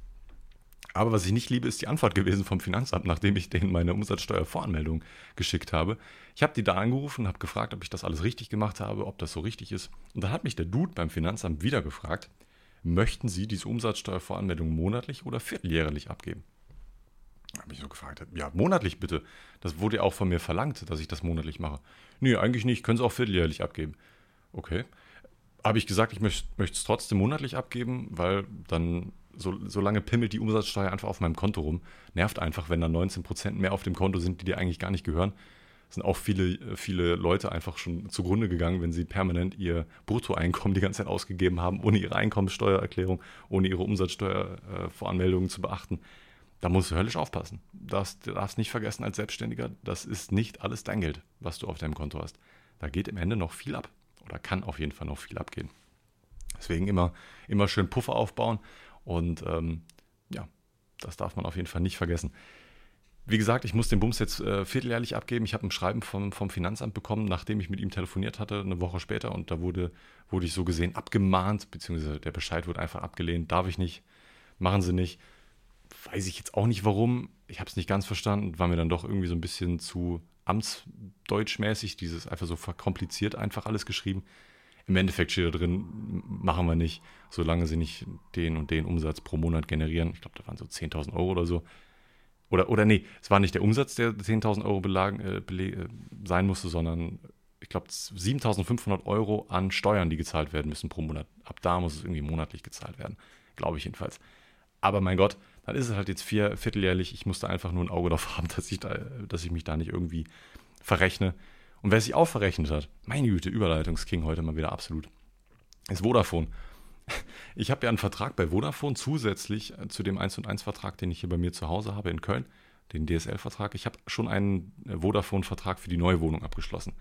Aber was ich nicht liebe, ist die Antwort gewesen vom Finanzamt, nachdem ich denen meine Umsatzsteuervoranmeldung geschickt habe. Ich habe die da angerufen, habe gefragt, ob ich das alles richtig gemacht habe, ob das so richtig ist. Und dann hat mich der Dude beim Finanzamt wieder gefragt, möchten Sie diese Umsatzsteuervoranmeldung monatlich oder vierteljährlich abgeben? Habe ich so gefragt, ja, monatlich bitte. Das wurde ja auch von mir verlangt, dass ich das monatlich mache. Nee, eigentlich nicht, können Sie auch vierteljährlich abgeben. Okay. Habe ich gesagt, ich möchte es trotzdem monatlich abgeben, weil dann, so, solange pimmelt die Umsatzsteuer einfach auf meinem Konto rum. Nervt einfach, wenn da 19% mehr auf dem Konto sind, die dir eigentlich gar nicht gehören sind auch viele, viele Leute einfach schon zugrunde gegangen, wenn sie permanent ihr Bruttoeinkommen die ganze Zeit ausgegeben haben, ohne ihre Einkommenssteuererklärung, ohne ihre Umsatzsteuervoranmeldungen zu beachten. Da musst du höllisch aufpassen. Das, du darfst nicht vergessen als Selbstständiger, das ist nicht alles dein Geld, was du auf deinem Konto hast. Da geht im Ende noch viel ab. Oder kann auf jeden Fall noch viel abgehen. Deswegen immer, immer schön Puffer aufbauen und ähm, ja, das darf man auf jeden Fall nicht vergessen. Wie gesagt, ich muss den Bums jetzt äh, vierteljährlich abgeben. Ich habe ein Schreiben vom, vom Finanzamt bekommen, nachdem ich mit ihm telefoniert hatte, eine Woche später. Und da wurde, wurde ich so gesehen abgemahnt, beziehungsweise der Bescheid wurde einfach abgelehnt. Darf ich nicht, machen sie nicht. Weiß ich jetzt auch nicht warum. Ich habe es nicht ganz verstanden. War mir dann doch irgendwie so ein bisschen zu amtsdeutschmäßig, dieses einfach so verkompliziert einfach alles geschrieben. Im Endeffekt steht da drin, machen wir nicht, solange sie nicht den und den Umsatz pro Monat generieren. Ich glaube, da waren so 10.000 Euro oder so oder, oder nee, es war nicht der Umsatz, der 10.000 Euro belag, äh, äh, sein musste, sondern ich glaube 7.500 Euro an Steuern, die gezahlt werden müssen pro Monat. Ab da muss es irgendwie monatlich gezahlt werden, glaube ich jedenfalls. Aber mein Gott, dann ist es halt jetzt vier, vierteljährlich. Ich musste einfach nur ein Auge darauf haben, dass ich, da, dass ich mich da nicht irgendwie verrechne. Und wer sich auch verrechnet hat, meine Güte, Überleitungsking heute mal wieder absolut, ist Vodafone. Ich habe ja einen Vertrag bei Vodafone zusätzlich äh, zu dem 1 und 1 Vertrag, den ich hier bei mir zu Hause habe in Köln, den DSL-Vertrag. Ich habe schon einen äh, Vodafone-Vertrag für die neue Wohnung abgeschlossen.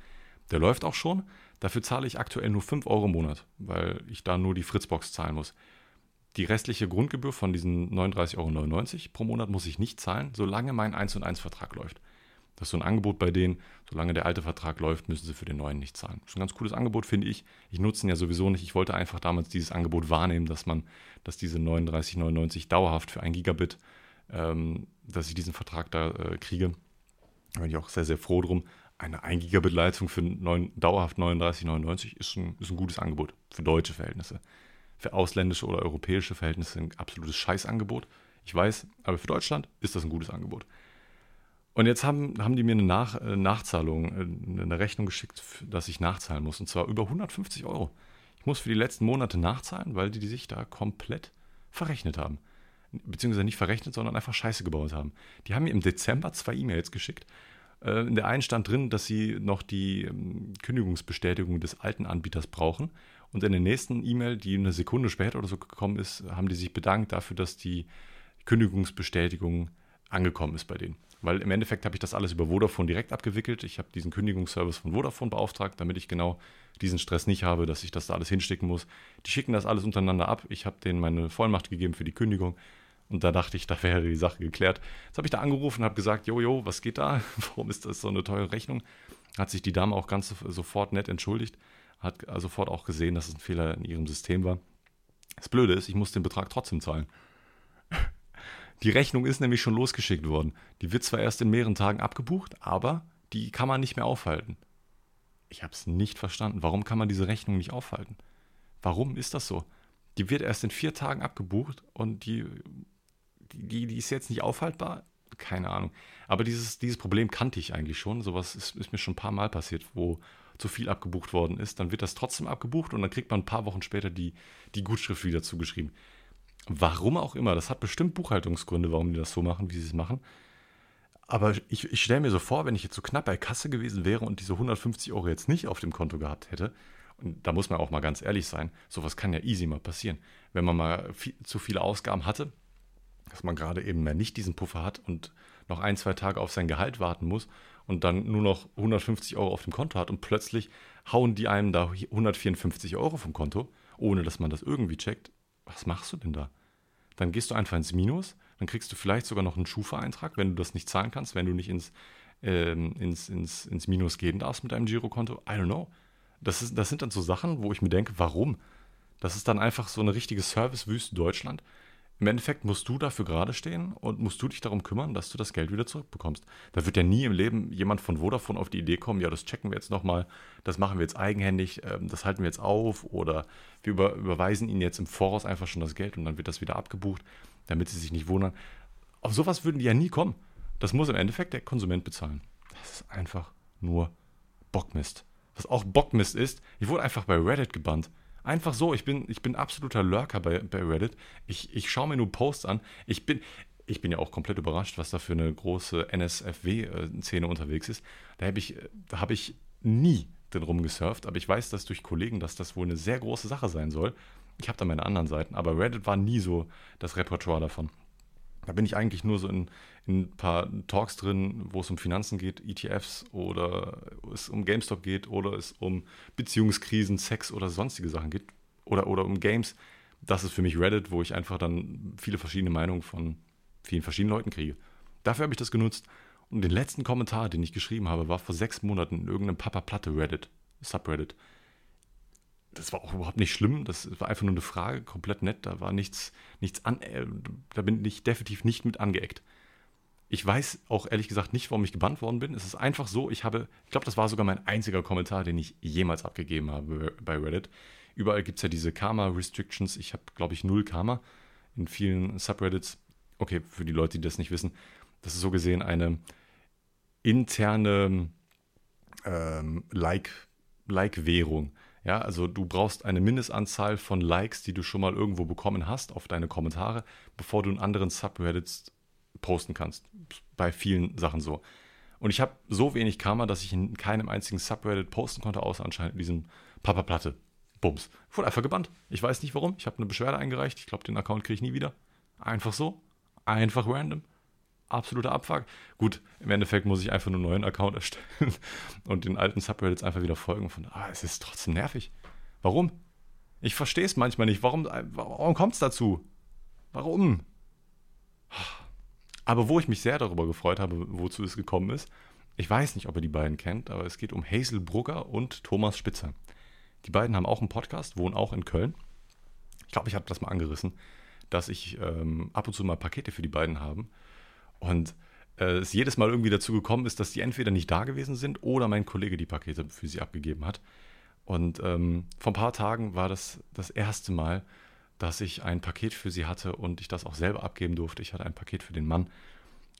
Der läuft auch schon. Dafür zahle ich aktuell nur 5 Euro im Monat, weil ich da nur die Fritzbox zahlen muss. Die restliche Grundgebühr von diesen 39,99 Euro pro Monat muss ich nicht zahlen, solange mein 1 und 1 Vertrag läuft. Das ist so ein Angebot bei denen. Solange der alte Vertrag läuft, müssen sie für den neuen nicht zahlen. Das ist ein ganz cooles Angebot, finde ich. Ich nutze ihn ja sowieso nicht. Ich wollte einfach damals dieses Angebot wahrnehmen, dass man, dass diese 39,99 dauerhaft für ein Gigabit, ähm, dass ich diesen Vertrag da äh, kriege. Da bin ich auch sehr, sehr froh drum. Eine 1 Gigabit Leitung für 9, dauerhaft 39,99 ist ein, ist ein gutes Angebot für deutsche Verhältnisse. Für ausländische oder europäische Verhältnisse ein absolutes Scheißangebot. Ich weiß, aber für Deutschland ist das ein gutes Angebot. Und jetzt haben, haben die mir eine Nach, äh, Nachzahlung, äh, eine Rechnung geschickt, dass ich nachzahlen muss. Und zwar über 150 Euro. Ich muss für die letzten Monate nachzahlen, weil die, die sich da komplett verrechnet haben. Beziehungsweise nicht verrechnet, sondern einfach Scheiße gebaut haben. Die haben mir im Dezember zwei E-Mails geschickt. Äh, in der einen stand drin, dass sie noch die ähm, Kündigungsbestätigung des alten Anbieters brauchen. Und in der nächsten E-Mail, die eine Sekunde später oder so gekommen ist, haben die sich bedankt dafür, dass die Kündigungsbestätigung angekommen ist bei denen. Weil im Endeffekt habe ich das alles über Vodafone direkt abgewickelt. Ich habe diesen Kündigungsservice von Vodafone beauftragt, damit ich genau diesen Stress nicht habe, dass ich das da alles hinstecken muss. Die schicken das alles untereinander ab. Ich habe denen meine Vollmacht gegeben für die Kündigung. Und da dachte ich, da wäre die Sache geklärt. Jetzt habe ich da angerufen und habe gesagt, Jojo, was geht da? Warum ist das so eine teure Rechnung? Hat sich die Dame auch ganz sofort nett entschuldigt. Hat sofort auch gesehen, dass es ein Fehler in ihrem System war. Das Blöde ist, ich muss den Betrag trotzdem zahlen. Die Rechnung ist nämlich schon losgeschickt worden. Die wird zwar erst in mehreren Tagen abgebucht, aber die kann man nicht mehr aufhalten. Ich habe es nicht verstanden. Warum kann man diese Rechnung nicht aufhalten? Warum ist das so? Die wird erst in vier Tagen abgebucht und die, die, die ist jetzt nicht aufhaltbar? Keine Ahnung. Aber dieses, dieses Problem kannte ich eigentlich schon. Sowas ist, ist mir schon ein paar Mal passiert, wo zu viel abgebucht worden ist. Dann wird das trotzdem abgebucht und dann kriegt man ein paar Wochen später die, die Gutschrift wieder zugeschrieben. Warum auch immer, das hat bestimmt Buchhaltungsgründe, warum die das so machen, wie sie es machen. Aber ich, ich stelle mir so vor, wenn ich jetzt so knapp bei Kasse gewesen wäre und diese 150 Euro jetzt nicht auf dem Konto gehabt hätte, und da muss man auch mal ganz ehrlich sein, sowas kann ja easy mal passieren. Wenn man mal viel, zu viele Ausgaben hatte, dass man gerade eben mehr nicht diesen Puffer hat und noch ein, zwei Tage auf sein Gehalt warten muss und dann nur noch 150 Euro auf dem Konto hat und plötzlich hauen die einem da 154 Euro vom Konto, ohne dass man das irgendwie checkt, was machst du denn da? Dann gehst du einfach ins Minus, dann kriegst du vielleicht sogar noch einen Schufa-Eintrag, wenn du das nicht zahlen kannst, wenn du nicht ins, ähm, ins, ins, ins Minus gehen darfst mit deinem Girokonto. I don't know. Das, ist, das sind dann so Sachen, wo ich mir denke, warum? Das ist dann einfach so eine richtige Servicewüste Deutschland. Im Endeffekt musst du dafür gerade stehen und musst du dich darum kümmern, dass du das Geld wieder zurückbekommst. Da wird ja nie im Leben jemand von Vodafone auf die Idee kommen, ja, das checken wir jetzt nochmal, das machen wir jetzt eigenhändig, ähm, das halten wir jetzt auf oder wir über, überweisen ihnen jetzt im Voraus einfach schon das Geld und dann wird das wieder abgebucht, damit sie sich nicht wundern. Auf sowas würden die ja nie kommen. Das muss im Endeffekt der Konsument bezahlen. Das ist einfach nur Bockmist. Was auch Bockmist ist, ich wurde einfach bei Reddit gebannt. Einfach so, ich bin, ich bin absoluter Lurker bei, bei Reddit. Ich, ich schaue mir nur Posts an. Ich bin, ich bin ja auch komplett überrascht, was da für eine große NSFW-Szene unterwegs ist. Da habe ich, hab ich nie drin rumgesurft, aber ich weiß, dass durch Kollegen, dass das wohl eine sehr große Sache sein soll. Ich habe da meine anderen Seiten, aber Reddit war nie so das Repertoire davon. Da bin ich eigentlich nur so in ein paar Talks drin, wo es um Finanzen geht, ETFs oder es um GameStop geht oder es um Beziehungskrisen, Sex oder sonstige Sachen geht oder, oder um Games. Das ist für mich Reddit, wo ich einfach dann viele verschiedene Meinungen von vielen verschiedenen Leuten kriege. Dafür habe ich das genutzt. Und den letzten Kommentar, den ich geschrieben habe, war vor sechs Monaten in irgendeinem Papa Platte Reddit, Subreddit das war auch überhaupt nicht schlimm. Das war einfach nur eine Frage, komplett nett. Da war nichts, nichts an, äh, da bin ich definitiv nicht mit angeeckt. Ich weiß auch ehrlich gesagt nicht, warum ich gebannt worden bin. Es ist einfach so, ich habe, ich glaube, das war sogar mein einziger Kommentar, den ich jemals abgegeben habe bei Reddit. Überall gibt es ja diese Karma-Restrictions. Ich habe, glaube ich, null Karma in vielen Subreddits. Okay, für die Leute, die das nicht wissen, das ist so gesehen eine interne ähm, Like-Währung. Like ja, also du brauchst eine Mindestanzahl von Likes, die du schon mal irgendwo bekommen hast auf deine Kommentare, bevor du in anderen Subreddits posten kannst. Bei vielen Sachen so. Und ich habe so wenig Karma, dass ich in keinem einzigen Subreddit posten konnte, außer anscheinend in diesem Papa Platte. Bums. Ich wurde einfach gebannt. Ich weiß nicht warum. Ich habe eine Beschwerde eingereicht. Ich glaube, den Account kriege ich nie wieder. Einfach so. Einfach random absoluter Abfuck. Gut, im Endeffekt muss ich einfach nur einen neuen Account erstellen und den alten Subreddits einfach wieder folgen. Von, ah, es ist trotzdem nervig. Warum? Ich verstehe es manchmal nicht. Warum, warum kommt es dazu? Warum? Aber wo ich mich sehr darüber gefreut habe, wozu es gekommen ist, Ich weiß nicht, ob ihr die beiden kennt, aber es geht um Hazel Brugger und Thomas Spitzer. Die beiden haben auch einen Podcast, wohnen auch in Köln. Ich glaube, ich habe das mal angerissen, dass ich ähm, ab und zu mal Pakete für die beiden habe. Und äh, es jedes Mal irgendwie dazu gekommen ist, dass die entweder nicht da gewesen sind oder mein Kollege die Pakete für sie abgegeben hat. Und ähm, vor ein paar Tagen war das das erste Mal, dass ich ein Paket für sie hatte und ich das auch selber abgeben durfte. Ich hatte ein Paket für den Mann.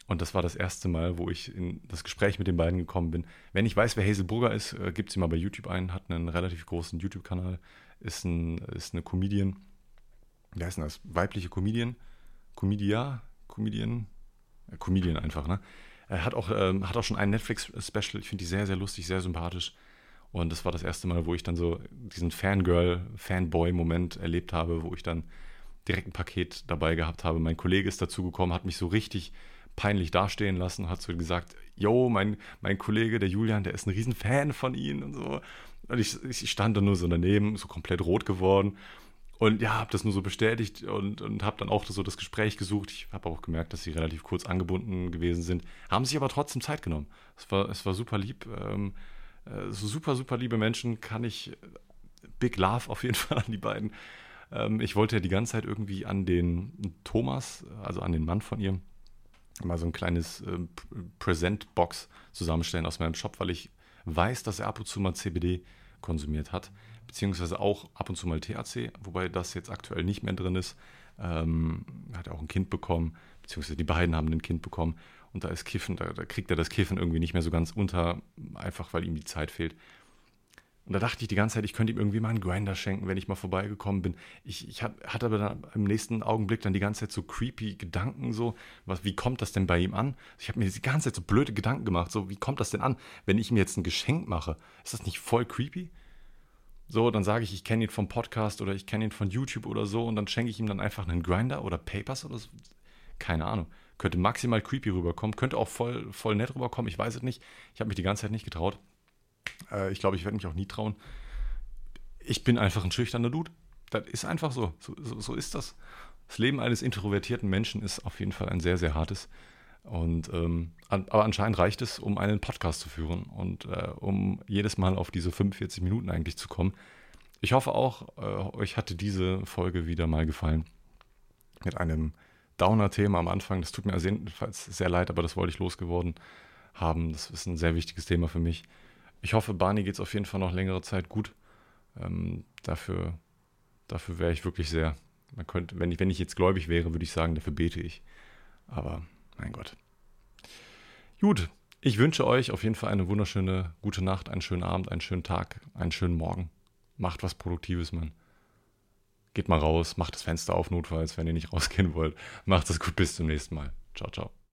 Und das war das erste Mal, wo ich in das Gespräch mit den beiden gekommen bin. Wenn ich weiß, wer Hazel Brugger ist, äh, gibt sie mal bei YouTube ein, hat einen relativ großen YouTube-Kanal, ist, ein, ist eine Comedian. Wer ist denn das? Weibliche Comedian? Comedia? Comedian? Äh, Comedian einfach, ne? Er hat auch, ähm, hat auch schon ein Netflix-Special. Ich finde die sehr, sehr lustig, sehr sympathisch. Und das war das erste Mal, wo ich dann so diesen Fangirl, Fanboy-Moment erlebt habe, wo ich dann direkt ein Paket dabei gehabt habe. Mein Kollege ist dazugekommen, hat mich so richtig peinlich dastehen lassen, hat so gesagt, yo, mein, mein Kollege, der Julian, der ist ein Riesenfan von Ihnen und so. Und ich, ich stand da nur so daneben, so komplett rot geworden. Und ja, habe das nur so bestätigt und, und habe dann auch so das Gespräch gesucht. Ich habe auch gemerkt, dass sie relativ kurz angebunden gewesen sind, haben sich aber trotzdem Zeit genommen. Es war, es war super lieb. Ähm, äh, so super, super liebe Menschen kann ich. Äh, Big Love auf jeden Fall an die beiden. Ähm, ich wollte ja die ganze Zeit irgendwie an den Thomas, also an den Mann von ihr, mal so ein kleines äh, Present-Box zusammenstellen aus meinem Shop, weil ich weiß, dass er ab und zu mal CBD konsumiert hat, beziehungsweise auch ab und zu mal THC, wobei das jetzt aktuell nicht mehr drin ist. Ähm, hat auch ein Kind bekommen, beziehungsweise die beiden haben ein Kind bekommen und da ist Kiffen, da, da kriegt er das Kiffen irgendwie nicht mehr so ganz unter, einfach weil ihm die Zeit fehlt. Und da dachte ich die ganze Zeit, ich könnte ihm irgendwie mal einen Grinder schenken, wenn ich mal vorbeigekommen bin. Ich, ich hab, hatte aber dann im nächsten Augenblick dann die ganze Zeit so creepy Gedanken, so, was, wie kommt das denn bei ihm an? Ich habe mir die ganze Zeit so blöde Gedanken gemacht, so, wie kommt das denn an, wenn ich ihm jetzt ein Geschenk mache? Ist das nicht voll creepy? So, dann sage ich, ich kenne ihn vom Podcast oder ich kenne ihn von YouTube oder so und dann schenke ich ihm dann einfach einen Grinder oder Papers oder so. Keine Ahnung. Könnte maximal creepy rüberkommen, könnte auch voll, voll nett rüberkommen, ich weiß es nicht. Ich habe mich die ganze Zeit nicht getraut. Äh, ich glaube, ich werde mich auch nie trauen. Ich bin einfach ein schüchterner Dude. Das ist einfach so. So, so. so, ist das. Das Leben eines introvertierten Menschen ist auf jeden Fall ein sehr, sehr hartes. Und ähm, aber anscheinend reicht es, um einen Podcast zu führen und äh, um jedes Mal auf diese 45 Minuten eigentlich zu kommen. Ich hoffe auch, äh, euch hatte diese Folge wieder mal gefallen. Mit einem Downer-Thema am Anfang. Das tut mir jedenfalls sehr leid, aber das wollte ich losgeworden haben. Das ist ein sehr wichtiges Thema für mich ich hoffe, Barney geht es auf jeden Fall noch längere Zeit gut. Ähm, dafür dafür wäre ich wirklich sehr. Man könnte, wenn ich, wenn ich jetzt gläubig wäre, würde ich sagen, dafür bete ich. Aber mein Gott. Gut, ich wünsche euch auf jeden Fall eine wunderschöne gute Nacht, einen schönen Abend, einen schönen Tag, einen schönen Morgen. Macht was Produktives, Mann. Geht mal raus, macht das Fenster auf, notfalls, wenn ihr nicht rausgehen wollt. Macht es gut, bis zum nächsten Mal. Ciao, ciao.